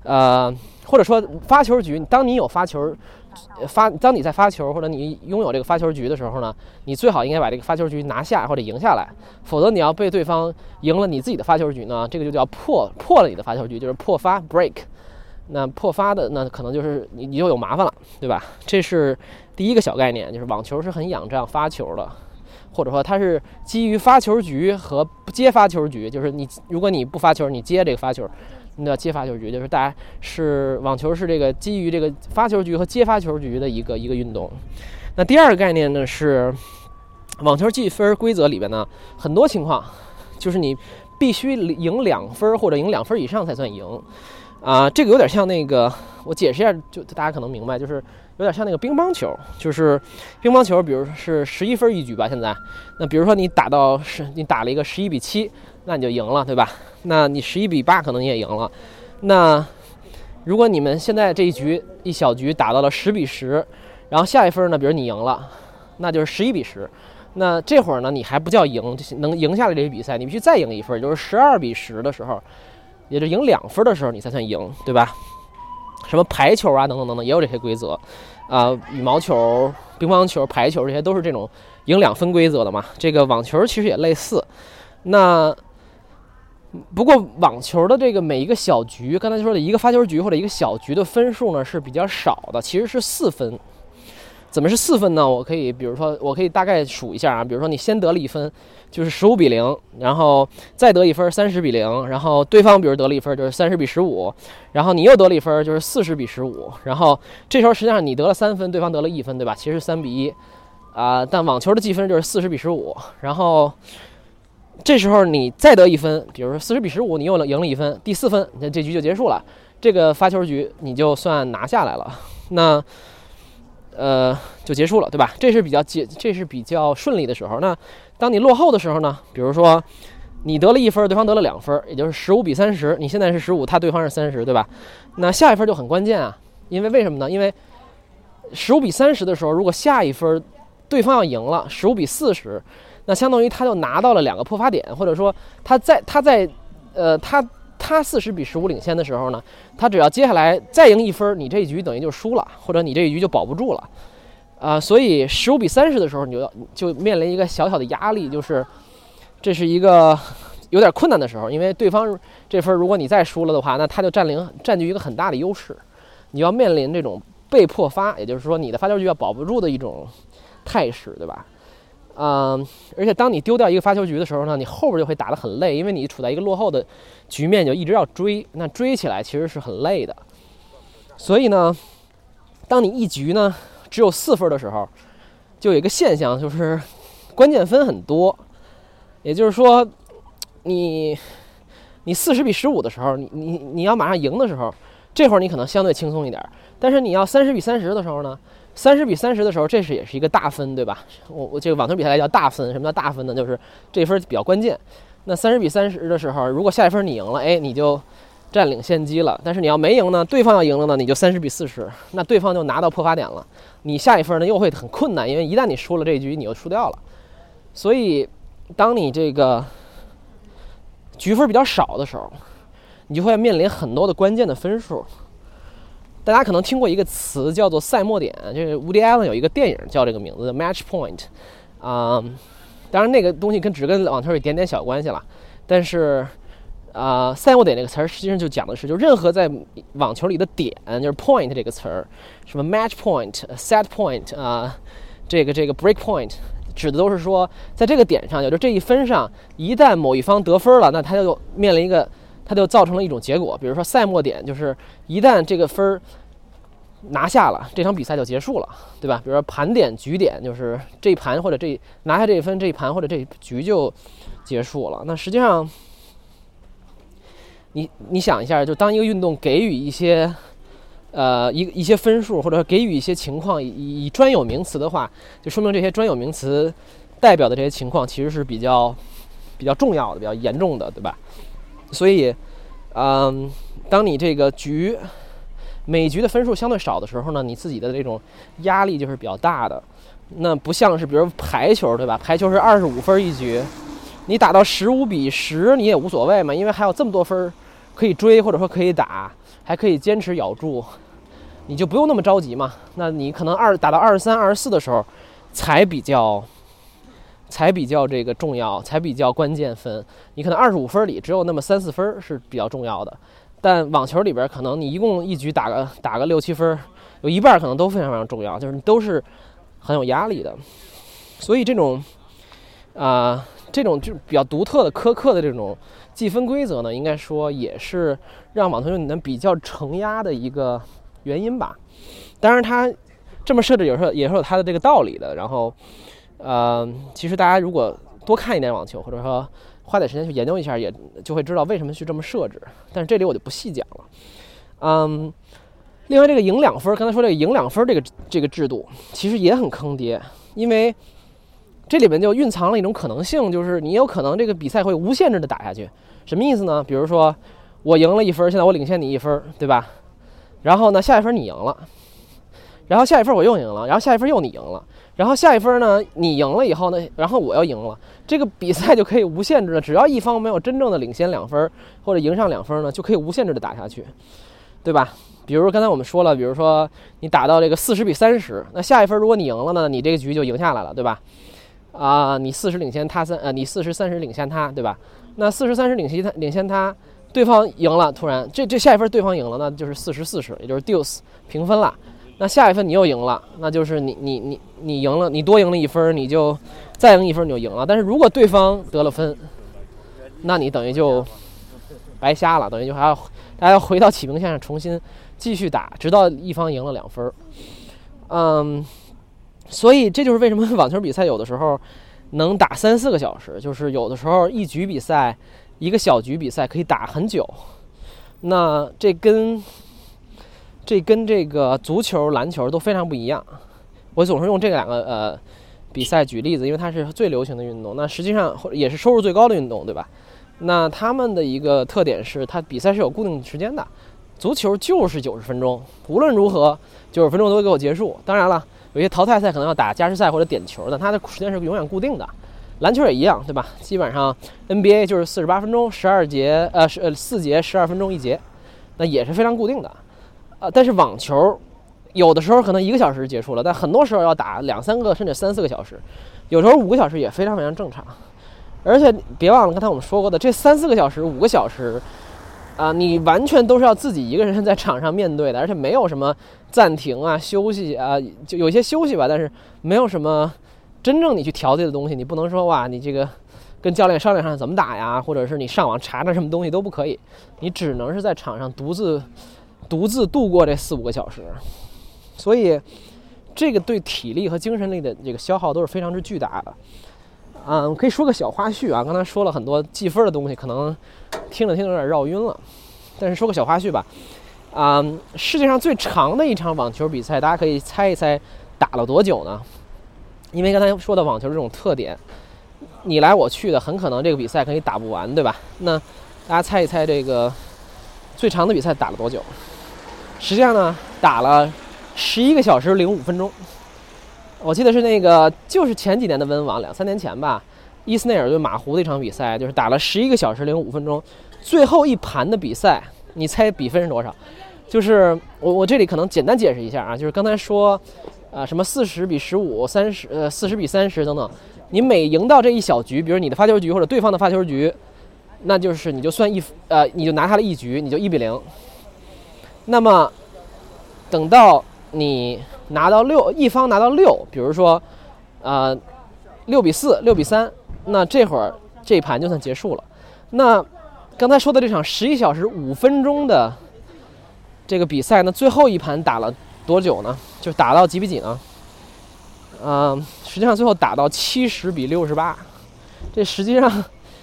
呃，或者说发球局，当你有发球发，当你在发球或者你拥有这个发球局的时候呢，你最好应该把这个发球局拿下或者赢下来。否则你要被对方赢了你自己的发球局呢，这个就叫破破了你的发球局，就是破发 break。那破发的那可能就是你你就有麻烦了，对吧？这是第一个小概念，就是网球是很仰仗发球的，或者说它是基于发球局和不接发球局，就是你如果你不发球，你接这个发球，那叫接发球局，就是大家是网球是这个基于这个发球局和接发球局的一个一个运动。那第二个概念呢是网球计分规则里边呢很多情况就是你。必须赢两分或者赢两分以上才算赢。啊，这个有点像那个，我解释一下，就大家可能明白，就是有点像那个乒乓球，就是乒乓球，比如说是十一分一局吧，现在，那比如说你打到十，你打了一个十一比七，那你就赢了，对吧？那你十一比八可能你也赢了。那如果你们现在这一局一小局打到了十比十，然后下一分呢，比如你赢了，那就是十一比十，那这会儿呢，你还不叫赢，能赢下来这个比赛，你必须再赢一分，就是十二比十的时候。也就赢两分的时候，你才算赢，对吧？什么排球啊，等等等等，也有这些规则，啊，羽毛球、乒乓球、排球，这些都是这种赢两分规则的嘛。这个网球其实也类似。那不过网球的这个每一个小局，刚才说的一个发球局或者一个小局的分数呢是比较少的，其实是四分。怎么是四分呢？我可以，比如说，我可以大概数一下啊。比如说，你先得了一分，就是十五比零，然后再得一分，三十比零，然后对方比如得了一分，就是三十比十五，然后你又得了一分，就是四十比十五，然后这时候实际上你得了三分，对方得了一分，对吧？其实三比一啊。但网球的计分就是四十比十五，然后这时候你再得一分，比如说四十比十五，你又赢了一分，第四分，那这局就结束了，这个发球局你就算拿下来了。那。呃，就结束了，对吧？这是比较结，这是比较顺利的时候。那当你落后的时候呢？比如说，你得了一分，对方得了两分，也就是十五比三十。你现在是十五，他对方是三十，对吧？那下一分就很关键啊，因为为什么呢？因为十五比三十的时候，如果下一分对方要赢了，十五比四十，那相当于他就拿到了两个破发点，或者说他在他在呃他。他四十比十五领先的时候呢，他只要接下来再赢一分，你这一局等于就输了，或者你这一局就保不住了，啊，所以十五比三十的时候，你就要就面临一个小小的压力，就是这是一个有点困难的时候，因为对方这分如果你再输了的话，那他就占领占据一个很大的优势，你要面临这种被迫发，也就是说你的发球局要保不住的一种态势，对吧？嗯，而且当你丢掉一个发球局的时候呢，你后边就会打得很累，因为你处在一个落后的局面，就一直要追，那追起来其实是很累的。所以呢，当你一局呢只有四分的时候，就有一个现象，就是 关键分很多。也就是说，你你四十比十五的时候，你你你要马上赢的时候，这会儿你可能相对轻松一点。但是你要三十比三十的时候呢？三十比三十的时候，这是也是一个大分，对吧？我我这个网球比赛来叫大分，什么叫大分呢？就是这分比较关键。那三十比三十的时候，如果下一分你赢了，哎，你就占领先机了。但是你要没赢呢，对方要赢了呢，你就三十比四十，那对方就拿到破发点了。你下一分呢又会很困难，因为一旦你输了这一局，你就输掉了。所以，当你这个局分比较少的时候，你就会面临很多的关键的分数。大家可能听过一个词叫做赛末点，就是 Woody Allen 有一个电影叫这个名字的 Match Point，啊，当然那个东西跟只跟网球有一点点小关系了，但是啊，赛末点这个词儿实际上就讲的是，就任何在网球里的点，就是 point 这个词儿，什么 Match Point、Set Point 啊，这个这个 Break Point，指的都是说在这个点上，也就这一分上，一旦某一方得分了，那他就面临一个。它就造成了一种结果，比如说赛末点，就是一旦这个分儿拿下了，这场比赛就结束了，对吧？比如说盘点、局点，就是这一盘或者这拿下这一分，这一盘或者这一局就结束了。那实际上，你你想一下，就当一个运动给予一些呃一一些分数，或者给予一些情况以以专有名词的话，就说明这些专有名词代表的这些情况其实是比较比较重要的、比较严重的，对吧？所以，嗯，当你这个局每局的分数相对少的时候呢，你自己的这种压力就是比较大的。那不像是比如排球，对吧？排球是二十五分一局，你打到十五比十你也无所谓嘛，因为还有这么多分可以追，或者说可以打，还可以坚持咬住，你就不用那么着急嘛。那你可能二打到二十三、二十四的时候才比较。才比较这个重要，才比较关键分。你可能二十五分里只有那么三四分是比较重要的，但网球里边可能你一共一局打个打个六七分，有一半可能都非常非常重要，就是你都是很有压力的。所以这种啊，这种就比较独特的苛刻的这种计分规则呢，应该说也是让网球运动员比较承压的一个原因吧。当然，它这么设置有时候也是有它的这个道理的。然后。呃，其实大家如果多看一点网球，或者说花点时间去研究一下，也就会知道为什么去这么设置。但是这里我就不细讲了。嗯，另外这个赢两分，刚才说这个赢两分这个这个制度其实也很坑爹，因为这里面就蕴藏了一种可能性，就是你有可能这个比赛会无限制的打下去。什么意思呢？比如说我赢了一分，现在我领先你一分，对吧？然后呢，下一分你赢了，然后下一分我又赢了，然后下一分又你赢了。然后下一分呢？你赢了以后呢？然后我要赢了，这个比赛就可以无限制的，只要一方没有真正的领先两分或者赢上两分呢，就可以无限制的打下去，对吧？比如刚才我们说了，比如说你打到这个四十比三十，那下一分如果你赢了呢，你这个局就赢下来了，对吧？啊，你四十领先他三，呃，你四十三十领先他，对吧？那四十三十领先他，领先他，对方赢了，突然这这下一分对方赢了，那就是四十四十，也就是 deuce 平分了。那下一分你又赢了，那就是你你你你赢了，你多赢了一分，你就再赢一分你就赢了。但是如果对方得了分，那你等于就白瞎了，等于就还要大家要回到起平线上重新继续打，直到一方赢了两分。嗯，所以这就是为什么 网球比赛有的时候能打三四个小时，就是有的时候一局比赛一个小局比赛可以打很久。那这跟这跟这个足球、篮球都非常不一样。我总是用这两个呃比赛举例子，因为它是最流行的运动。那实际上也是收入最高的运动，对吧？那他们的一个特点是，它比赛是有固定时间的。足球就是九十分钟，无论如何九十分钟都会给我结束。当然了，有些淘汰赛可能要打加时赛或者点球的，它的时间是永远固定的。篮球也一样，对吧？基本上 NBA 就是四十八分钟，十二节，呃，是呃四节十二分钟一节，那也是非常固定的。啊，但是网球有的时候可能一个小时结束了，但很多时候要打两三个甚至三四个小时，有时候五个小时也非常非常正常。而且别忘了刚才我们说过的，这三四个小时、五个小时，啊，你完全都是要自己一个人在场上面对的，而且没有什么暂停啊、休息啊，就有些休息吧，但是没有什么真正你去调节的东西。你不能说哇，你这个跟教练商量商量怎么打呀，或者是你上网查查什么东西都不可以，你只能是在场上独自。独自度过这四五个小时，所以这个对体力和精神力的这个消耗都是非常之巨大的。嗯，可以说个小花絮啊，刚才说了很多计分的东西，可能听着听着有点绕晕了。但是说个小花絮吧，啊，世界上最长的一场网球比赛，大家可以猜一猜打了多久呢？因为刚才说的网球这种特点，你来我去的，很可能这个比赛可以打不完，对吧？那大家猜一猜这个最长的比赛打了多久？实际上呢，打了十一个小时零五分钟。我记得是那个，就是前几年的温网，两三年前吧，伊斯内尔对马胡的一场比赛，就是打了十一个小时零五分钟。最后一盘的比赛，你猜比分是多少？就是我我这里可能简单解释一下啊，就是刚才说，啊什么四十比十五、三十呃四十比三十等等，你每赢到这一小局，比如你的发球局或者对方的发球局，那就是你就算一呃你就拿下了一局，你就一比零。那么，等到你拿到六，一方拿到六，比如说，呃，六比四、六比三，那这会儿这一盘就算结束了。那刚才说的这场十一小时五分钟的这个比赛呢，最后一盘打了多久呢？就打到几比几呢？嗯，实际上最后打到七十比六十八，这实际上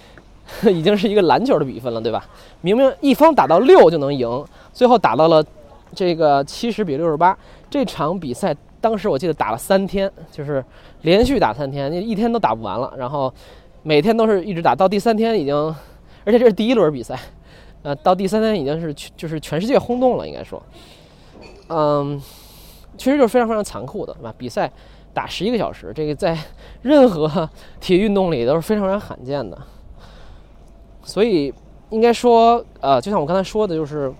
已经是一个篮球的比分了，对吧？明明一方打到六就能赢。最后打到了这个七十比六十八，这场比赛当时我记得打了三天，就是连续打三天，那一天都打不完了。然后每天都是一直打，到第三天已经，而且这是第一轮比赛，呃，到第三天已经是就是全世界轰动了，应该说，嗯，其实就是非常非常残酷的，对吧？比赛打十一个小时，这个在 任何体育运动里都是非常非常罕见的，所以应该说，呃，就像我刚才说的，就是。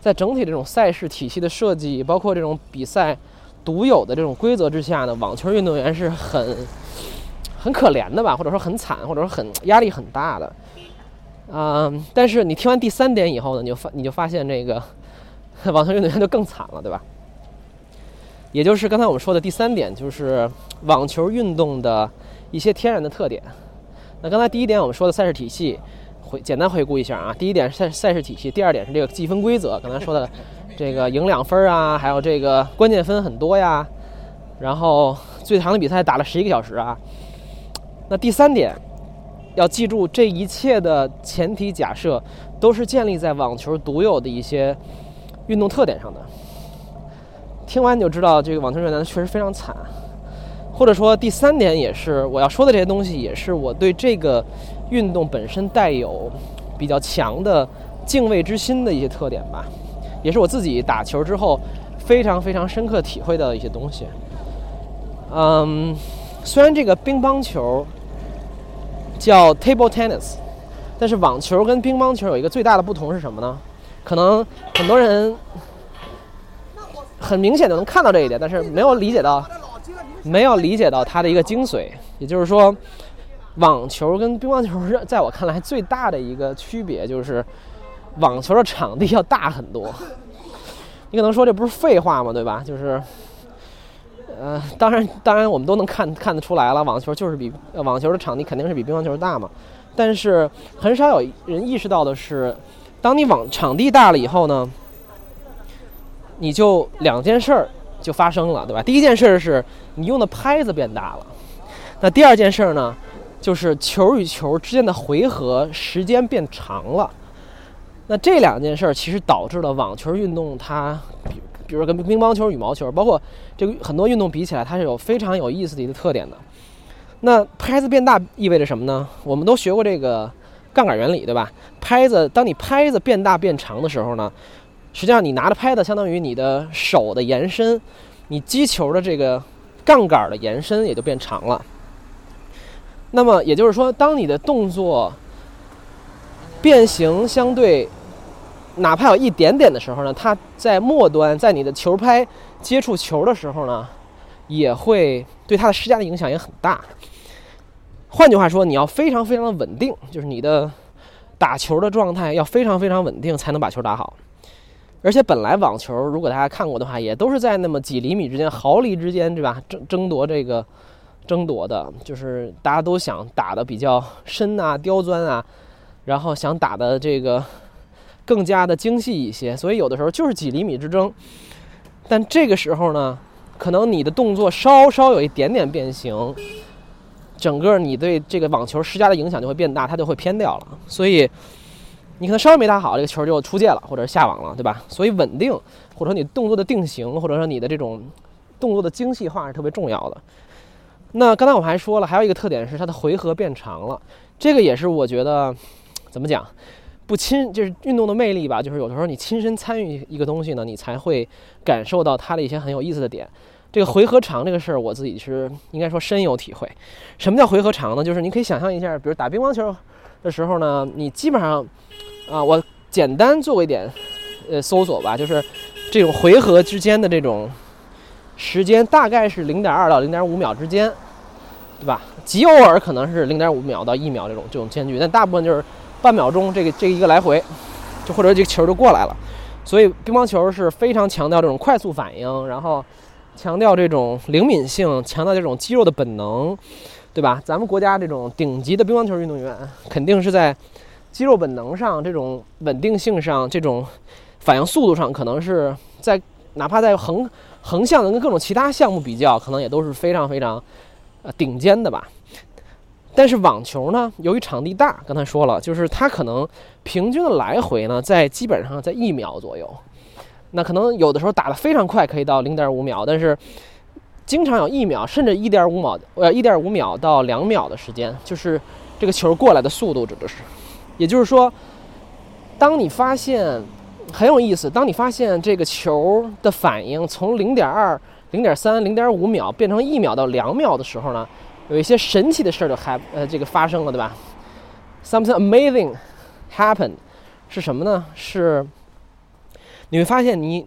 在整体这种赛事体系的设计，包括这种比赛独有的这种规则之下呢，网球运动员是很很可怜的吧，或者说很惨，或者说很压力很大的。嗯，但是你听完第三点以后呢，你就发你就发现这个 网球运动员就更惨了，对吧？也就是刚才我们说的第三点，就是网球运动的一些天然的特点。那刚才第一点我们说的赛事体系。回简单回顾一下啊，第一点是赛赛事体系，第二点是这个计分规则，刚才说的 这个赢两分啊，还有这个关键分很多呀，然后最长的比赛打了十一个小时啊。那第三点要记住，这一切的前提假设都是建立在网球独有的一些运动特点上的。听完你就知道，这个网球运动员确实非常惨。或者说，第三点也是我要说的这些东西，也是我对这个运动本身带有比较强的敬畏之心的一些特点吧，也是我自己打球之后非常非常深刻体会到的一些东西。嗯，虽然这个乒乓球叫 table tennis，但是网球跟乒乓球有一个最大的不同是什么呢？可能很多人很明显的能看到这一点，但是没有理解到。没有理解到它的一个精髓，也就是说，网球跟乒乓球在我看来最大的一个区别就是，网球的场地要大很多。你可能说这不是废话吗？对吧？就是，呃，当然，当然我们都能看看得出来了，网球就是比网球的场地肯定是比乒乓球大嘛。但是很少有人意识到的是，当你网场地大了以后呢，你就两件事儿。就发生了，对吧？第一件事儿是你用的拍子变大了，那第二件事儿呢，就是球与球之间的回合时间变长了。那这两件事儿其实导致了网球运动它，比比如跟乒乓球、羽毛球，包括这个很多运动比起来，它是有非常有意思的一个特点的。那拍子变大意味着什么呢？我们都学过这个杠杆原理，对吧？拍子，当你拍子变大变长的时候呢？实际上，你拿着拍子，相当于你的手的延伸，你击球的这个杠杆的延伸也就变长了。那么也就是说，当你的动作变形相对，哪怕有一点点的时候呢，它在末端，在你的球拍接触球的时候呢，也会对它的施加的影响也很大。换句话说，你要非常非常的稳定，就是你的打球的状态要非常非常稳定，才能把球打好。而且本来网球，如果大家看过的话，也都是在那么几厘米之间、毫厘之间，对吧？争争夺这个，争夺的，就是大家都想打的比较深啊、刁钻啊，然后想打的这个更加的精细一些。所以有的时候就是几厘米之争。但这个时候呢，可能你的动作稍稍有一点点变形，整个你对这个网球施加的影响就会变大，它就会偏掉了。所以。你可能稍微没打好，这个球就出界了，或者下网了，对吧？所以稳定，或者说你动作的定型，或者说你的这种动作的精细化是特别重要的。那刚才我还说了，还有一个特点是它的回合变长了，这个也是我觉得怎么讲，不亲就是运动的魅力吧。就是有的时候你亲身参与一个东西呢，你才会感受到它的一些很有意思的点。这个回合长这个事儿，我自己是应该说深有体会。什么叫回合长呢？就是你可以想象一下，比如打乒乓球的时候呢，你基本上。啊，我简单做一点，呃，搜索吧，就是这种回合之间的这种时间大概是零点二到零点五秒之间，对吧？极偶尔可能是零点五秒到一秒这种这种间距，但大部分就是半秒钟这个这一个来回，就或者这个球就过来了。所以乒乓球是非常强调这种快速反应，然后强调这种灵敏性，强调这种肌肉的本能，对吧？咱们国家这种顶级的乒乓球运动员肯定是在。肌肉本能上，这种稳定性上，这种反应速度上，可能是在哪怕在横横向的跟各种其他项目比较，可能也都是非常非常呃顶尖的吧。但是网球呢，由于场地大，刚才说了，就是它可能平均的来回呢，在基本上在一秒左右。那可能有的时候打得非常快，可以到零点五秒，但是经常有一秒，甚至一点五秒，呃，一点五秒到两秒的时间，就是这个球过来的速度指的是。也就是说，当你发现很有意思，当你发现这个球的反应从零点二、零点三、零点五秒变成一秒到两秒的时候呢，有一些神奇的事儿就还呃这个发生了，对吧？Something amazing happened，是什么呢？是你会发现你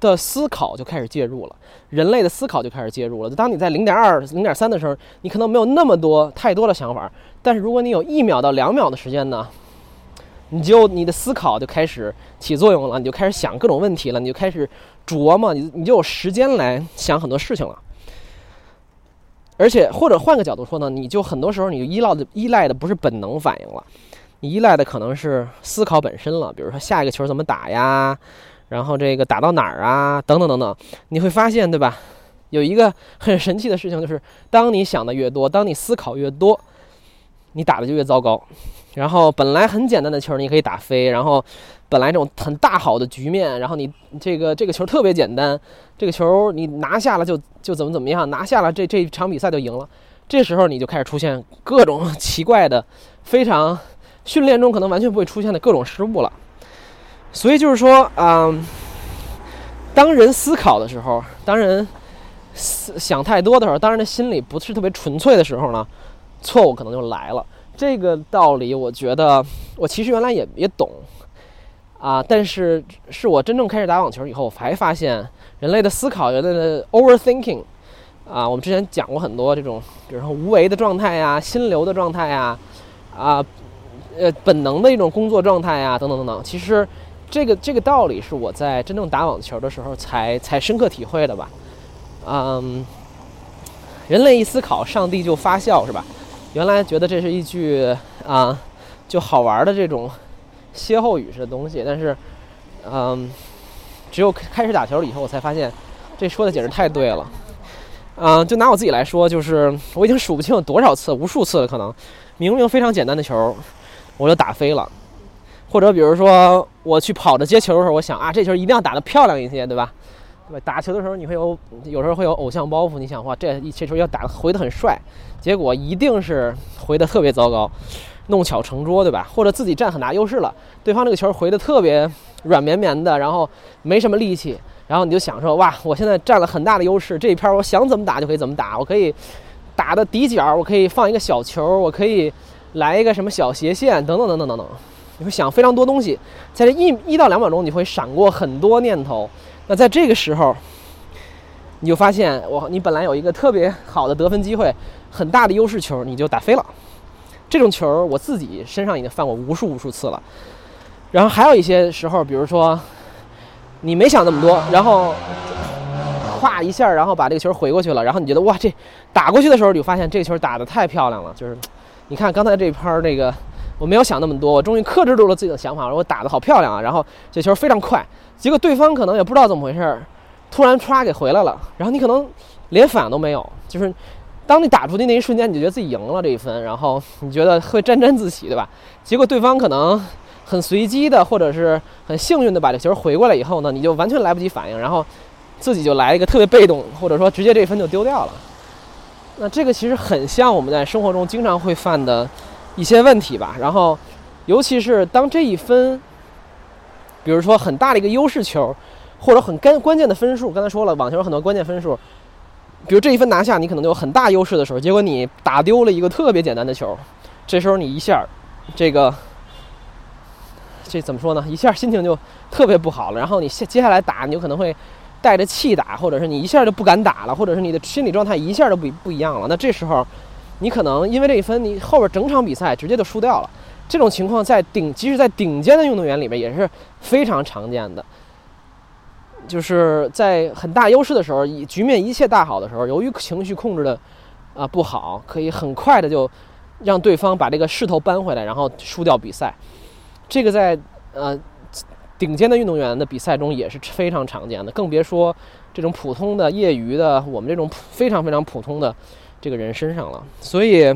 的思考就开始介入了，人类的思考就开始介入了。当你在零点二、零点三的时候，你可能没有那么多太多的想法，但是如果你有一秒到两秒的时间呢？你就你的思考就开始起作用了，你就开始想各种问题了，你就开始琢磨，你你就有时间来想很多事情了。而且或者换个角度说呢，你就很多时候你就依赖的依赖的不是本能反应了，你依赖的可能是思考本身了。比如说下一个球怎么打呀，然后这个打到哪儿啊，等等等等。你会发现，对吧？有一个很神奇的事情就是，当你想的越多，当你思考越多。你打的就越糟糕。然后本来很简单的球你可以打飞，然后本来这种很大好的局面，然后你这个这个球特别简单，这个球你拿下了就就怎么怎么样，拿下了这这场比赛就赢了。这时候你就开始出现各种奇怪的、非常训练中可能完全不会出现的各种失误了。所以就是说，嗯，当人思考的时候，当人思想太多的时候，当人的心里不是特别纯粹的时候呢，错误可能就来了。这个道理，我觉得我其实原来也也懂啊，但是是我真正开始打网球以后，我才发现人类的思考，人类的 overthinking 啊，我们之前讲过很多这种，比如说无为的状态呀、心流的状态呀、啊呃本能的一种工作状态呀，等等等等。其实这个这个道理是我在真正打网球的时候才才深刻体会的吧。嗯，人类一思考，上帝就发笑，是吧？原来觉得这是一句啊，就好玩的这种歇后语式的东西，但是，嗯，只有开始打球以后，我才发现这说的简直太对了。嗯，就拿我自己来说，就是我已经数不清有多少次，无数次了，可能明明非常简单的球，我就打飞了。或者比如说我去跑着接球的时候，我想啊，这球一定要打得漂亮一些，对吧？对吧？打球的时候你会有有时候会有偶像包袱，你想哇，这一这球要打回得很帅。结果一定是回的特别糟糕，弄巧成拙，对吧？或者自己占很大优势了，对方这个球回的特别软绵绵的，然后没什么力气，然后你就想说，哇，我现在占了很大的优势，这一片我想怎么打就可以怎么打，我可以打的底角，我可以放一个小球，我可以来一个什么小斜线，等等等等等等，你会想非常多东西，在这一一到两秒钟，你会闪过很多念头。那在这个时候，你就发现，我你本来有一个特别好的得分机会。很大的优势球你就打飞了，这种球我自己身上已经犯过无数无数次了。然后还有一些时候，比如说你没想那么多，然后咵一下，然后把这个球回过去了，然后你觉得哇，这打过去的时候，你就发现这个球打得太漂亮了。就是你看刚才这一拍那个，我没有想那么多，我终于克制住了自己的想法，我打得好漂亮啊。然后这球非常快，结果对方可能也不知道怎么回事，突然歘给回来了，然后你可能连反应都没有，就是。当你打出的那一瞬间，你就觉得自己赢了这一分，然后你觉得会沾沾自喜，对吧？结果对方可能很随机的，或者是很幸运的把这球回过来以后呢，你就完全来不及反应，然后自己就来一个特别被动，或者说直接这一分就丢掉了。那这个其实很像我们在生活中经常会犯的一些问题吧。然后，尤其是当这一分，比如说很大的一个优势球，或者很关关键的分数，刚才说了，网球有很多关键分数。比如这一分拿下，你可能就有很大优势的时候，结果你打丢了一个特别简单的球，这时候你一下，这个，这怎么说呢？一下心情就特别不好了。然后你下接下来打，你就可能会带着气打，或者是你一下就不敢打了，或者是你的心理状态一下就不不一样了。那这时候，你可能因为这一分，你后边整场比赛直接就输掉了。这种情况在顶，即使在顶尖的运动员里面也是非常常见的。就是在很大优势的时候，以局面一切大好的时候，由于情绪控制的啊不好，可以很快的就让对方把这个势头扳回来，然后输掉比赛。这个在呃顶尖的运动员的比赛中也是非常常见的，更别说这种普通的业余的我们这种非常非常普通的这个人身上了。所以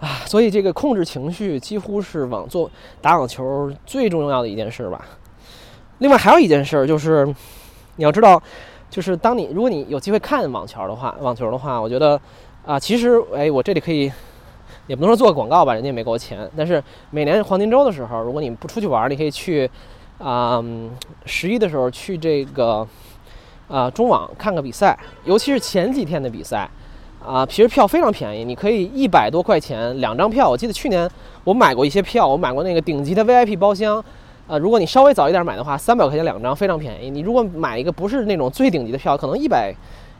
啊，所以这个控制情绪几乎是网做打网球最重要的一件事吧。另外还有一件事，就是你要知道，就是当你如果你有机会看网球的话，网球的话，我觉得啊，其实哎，我这里可以也不能说做个广告吧，人家也没给我钱。但是每年黄金周的时候，如果你不出去玩，你可以去啊十一的时候去这个啊中网看个比赛，尤其是前几天的比赛啊，其实票非常便宜，你可以一百多块钱两张票。我记得去年我买过一些票，我买过那个顶级的 VIP 包厢。呃，如果你稍微早一点买的话，三百块钱两张，非常便宜。你如果买一个不是那种最顶级的票，可能一百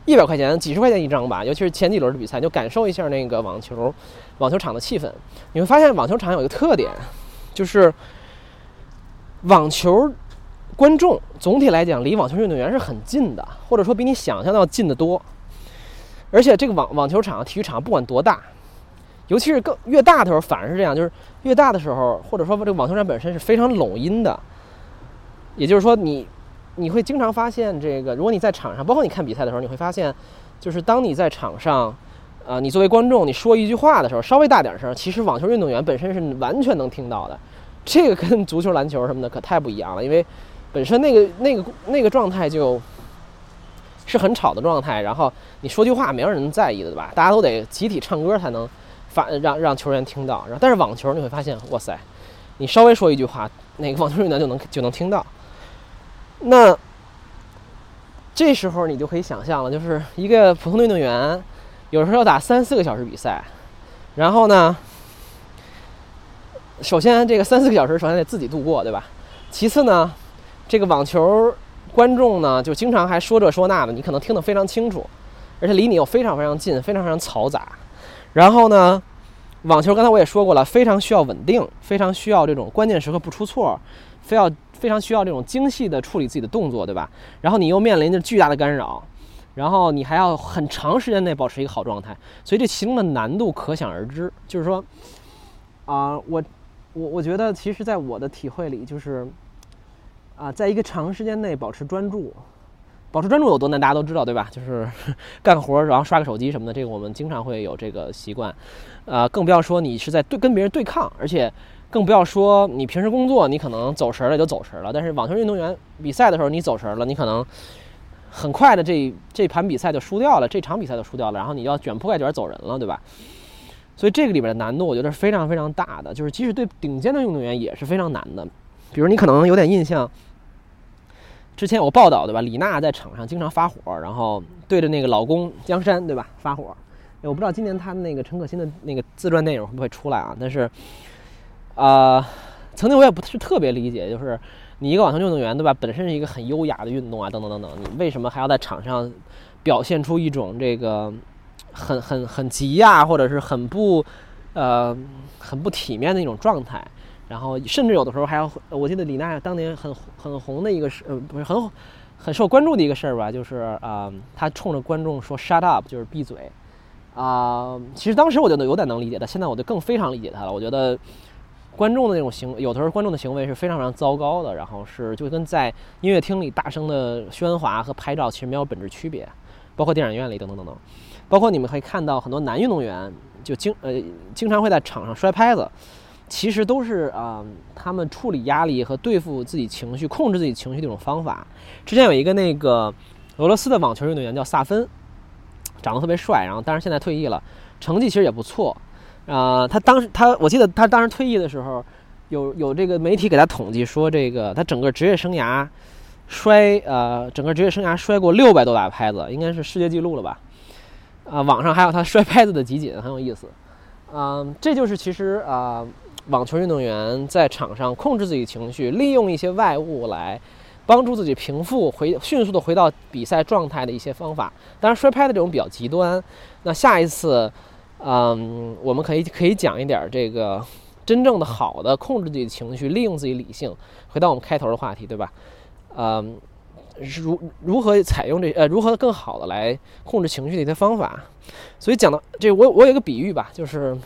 一百块钱、几十块钱一张吧。尤其是前几轮的比赛，就感受一下那个网球网球场的气氛。你会发现网球场有一个特点，就是网球观众总体来讲离网球运动员是很近的，或者说比你想象的要近得多。而且这个网网球场、体育场不管多大。尤其是更越大的时候，反而是这样，就是越大的时候，或者说这个网球场本身是非常拢音的。也就是说，你你会经常发现，这个如果你在场上，包括你看比赛的时候，你会发现，就是当你在场上，呃，你作为观众，你说一句话的时候稍微大点声，其实网球运动员本身是完全能听到的。这个跟足球、篮球什么的可太不一样了，因为本身那个那个那个状态就是很吵的状态，然后你说句话没有人在意的，对吧？大家都得集体唱歌才能发让让球员听到。然后但是网球你会发现，哇塞，你稍微说一句话，那个网球运动员就能就能听到。那这时候你就可以想象了，就是一个普通的运动员，有时候要打三四个小时比赛，然后呢？首先，这个三四个小时，首先得自己度过，对吧？其次呢，这个网球观众呢，就经常还说这说那的，你可能听得非常清楚，而且离你又非常非常近，非常非常嘈杂。然后呢，网球刚才我也说过了，非常需要稳定，非常需要这种关键时刻不出错，非要非常需要这种精细的处理自己的动作，对吧？然后你又面临着巨大的干扰，然后你还要很长时间内保持一个好状态，所以这其中的难度可想而知。就是说，啊，我。我我觉得，其实，在我的体会里，就是，啊，在一个长时间内保持专注，保持专注有多难，大家都知道，对吧？就是 干活然后刷个手机什么的，这个我们经常会有这个习惯，呃，更不要说你是在对跟别人对抗，而且更不要说你平时工作，你可能走神了就走神了，但是网球运动员比赛的时候你走神了，你可能很快的这这盘比赛就输掉了，这场比赛就输掉了，然后你要卷铺盖卷走人了，对吧？所以这个里边的难度，我觉得是非常非常大的。就是即使对顶尖的运动员也是非常难的。比如你可能有点印象，之前有报道对吧？李娜在场上经常发火，然后对着那个老公江山对吧发火。我不知道今年她的那个陈可辛的那个自传电影会不会出来啊？但是，啊，曾经我也不是特别理解，就是你一个网球运动员对吧？本身是一个很优雅的运动啊，等等等等，你为什么还要在场上表现出一种这个？很很很急呀，或者是很不，呃，很不体面的一种状态。然后甚至有的时候还要，我记得李娜当年很很红的一个事，呃，不是很很受关注的一个事儿吧，就是啊，她冲着观众说 “shut up”，就是闭嘴。啊，其实当时我觉得有点能理解她，现在我就更非常理解她了。我觉得观众的那种行，有的时候观众的行为是非常非常糟糕的，然后是就跟在音乐厅里大声的喧哗和拍照其实没有本质区别，包括电影院里等等等等。包括你们可以看到很多男运动员就经呃经常会在场上摔拍子，其实都是啊他们处理压力和对付自己情绪、控制自己情绪的一种方法。之前有一个那个俄罗斯的网球运动员叫萨芬，长得特别帅，然后但是现在退役了，成绩其实也不错。啊，他当时他我记得他当时退役的时候，有有这个媒体给他统计说，这个他整个职业生涯摔呃整个职业生涯摔过六百多把拍子，应该是世界纪录了吧。啊，网上还有他摔拍子的集锦，很有意思。嗯，这就是其实啊，网球运动员在场上控制自己情绪，利用一些外物来帮助自己平复、回迅速的回到比赛状态的一些方法。当然，摔拍的这种比较极端。那下一次，嗯，我们可以可以讲一点这个真正的好的控制自己情绪、利用自己理性。回到我们开头的话题，对吧？嗯。如如何采用这呃如何更好的来控制情绪的一些方法，所以讲到这我我有一个比喻吧，就是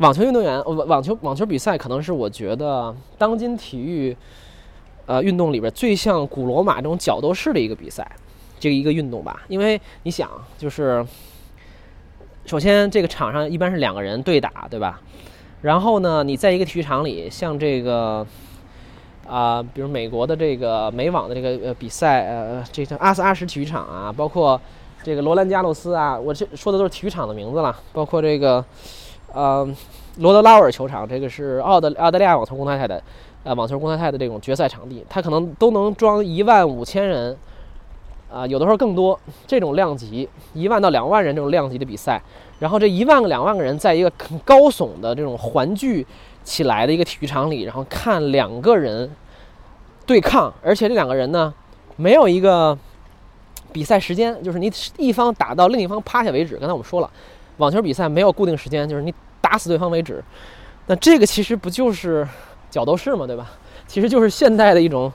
网球运动员网网球网球比赛可能是我觉得当今体育呃运动里边最像古罗马这种角斗士的一个比赛，这个一个运动吧，因为你想就是首先这个场上一般是两个人对打对吧，然后呢你在一个体育场里像这个。啊，比如美国的这个美网的这个呃比赛，呃，这个阿斯阿什体育场啊，包括这个罗兰加洛斯啊，我这说的都是体育场的名字了。包括这个，呃，罗德拉尔球场，这个是澳的澳大利亚网球公开赛的，呃，网球公开赛的这种决赛场地，它可能都能装一万五千人，啊，有的时候更多。这种量级，一万到两万人这种量级的比赛，然后这一万个两万个人在一个很高耸的这种环聚。起来的一个体育场里，然后看两个人对抗，而且这两个人呢，没有一个比赛时间，就是你一方打到另一方趴下为止。刚才我们说了，网球比赛没有固定时间，就是你打死对方为止。那这个其实不就是角斗士嘛，对吧？其实就是现代的一种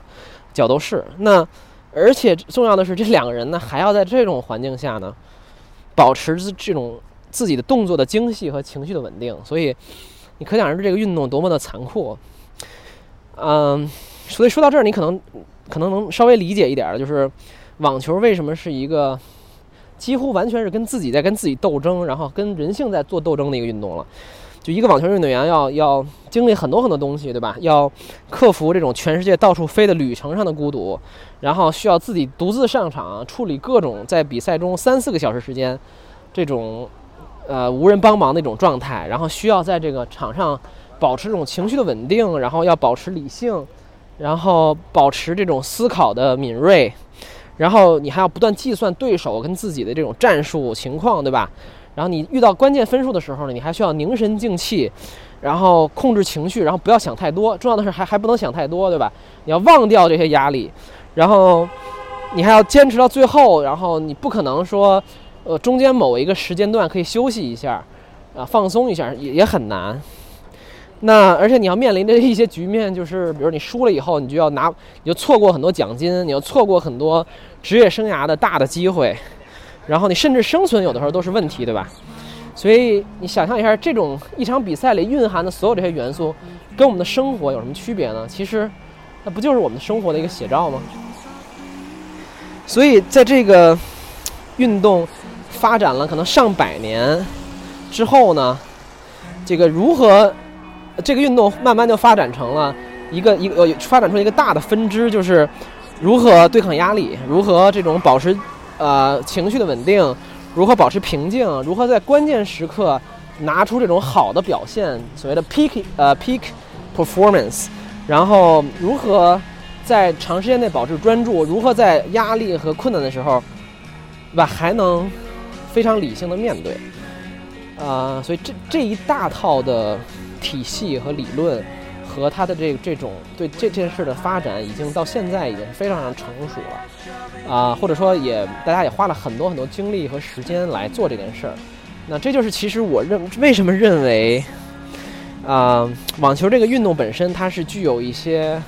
角斗士。那而且重要的是，这两个人呢，还要在这种环境下呢，保持这种自己的动作的精细和情绪的稳定，所以。你可想而知这个运动多么的残酷，嗯，所以说到这儿，你可能可能能稍微理解一点，就是网球为什么是一个几乎完全是跟自己在跟自己斗争，然后跟人性在做斗争的一个运动了。就一个网球运动员要要经历很多很多东西，对吧？要克服这种全世界到处飞的旅程上的孤独，然后需要自己独自上场处理各种在比赛中三四个小时时间这种呃无人帮忙的一种状态，然后需要在这个场上保持这种情绪的稳定，然后要保持理性，然后保持这种思考的敏锐，然后你还要不断计算对手跟自己的这种战术情况，对吧？然后你遇到关键分数的时候呢，你还需要凝神静气，然后控制情绪，然后不要想太多。重要的是还还不能想太多，对吧？你要忘掉这些压力，然后你还要坚持到最后。然后你不可能说，呃，中间某一个时间段可以休息一下，啊，放松一下也也很难。那而且你要面临的一些局面，就是比如你输了以后，你就要拿，你就错过很多奖金，你要错过很多职业生涯的大的机会。然后你甚至生存有的时候都是问题，对吧？所以你想象一下，这种一场比赛里蕴含的所有这些元素，跟我们的生活有什么区别呢？其实，那不就是我们生活的一个写照吗？所以在这个运动发展了可能上百年之后呢，这个如何这个运动慢慢就发展成了一个一个呃发展出一个大的分支，就是如何对抗压力，如何这种保持。呃，情绪的稳定，如何保持平静，如何在关键时刻拿出这种好的表现，所谓的 peak 呃 peak performance，然后如何在长时间内保持专注，如何在压力和困难的时候，对吧，还能非常理性的面对，啊，所以这这一大套的体系和理论和他的这这种对这件事的发展，已经到现在已经非常非常成熟了。啊，或者说也，大家也花了很多很多精力和时间来做这件事儿。那这就是其实我认为什么认为，啊，网球这个运动本身它是具有一些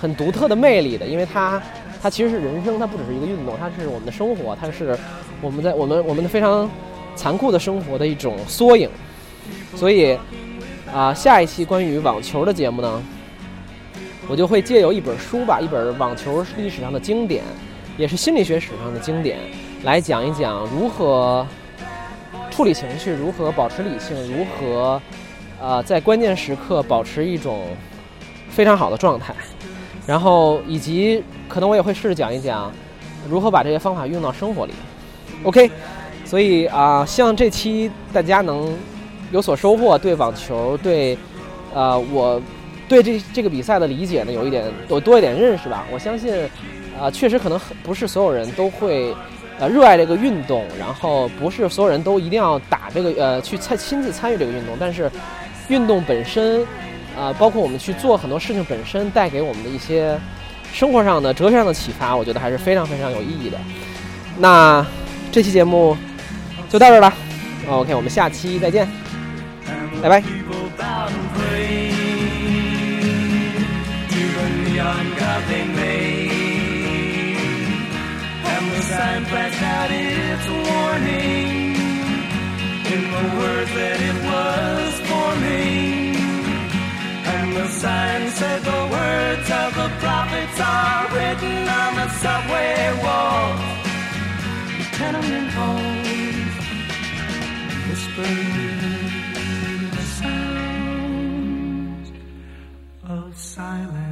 很独特的魅力的，因为它它其实是人生，它不只是一个运动，它是我们的生活，它是我们在我们我们的非常残酷的生活的一种缩影。所以啊，下一期关于网球的节目呢，我就会借由一本书吧，一本网球历史上的经典。也是心理学史上的经典，来讲一讲如何处理情绪，如何保持理性，如何呃在关键时刻保持一种非常好的状态，然后以及可能我也会试着讲一讲如何把这些方法用到生活里。OK，所以啊，希望这期大家能有所收获，对网球，对呃我对这这个比赛的理解呢有一点有多一点认识吧。我相信。啊，确实可能不是所有人都会，呃，热爱这个运动，然后不是所有人都一定要打这个，呃，去参亲自参与这个运动。但是，运动本身，啊，包括我们去做很多事情本身带给我们的一些生活上的、哲学上的启发，我觉得还是非常非常有意义的。那这期节目就到这儿了，OK，我们下期再见，拜拜。the words that it was forming. And the sign said the words of the prophets are written on the subway walls, tenement halls, whispering Silence.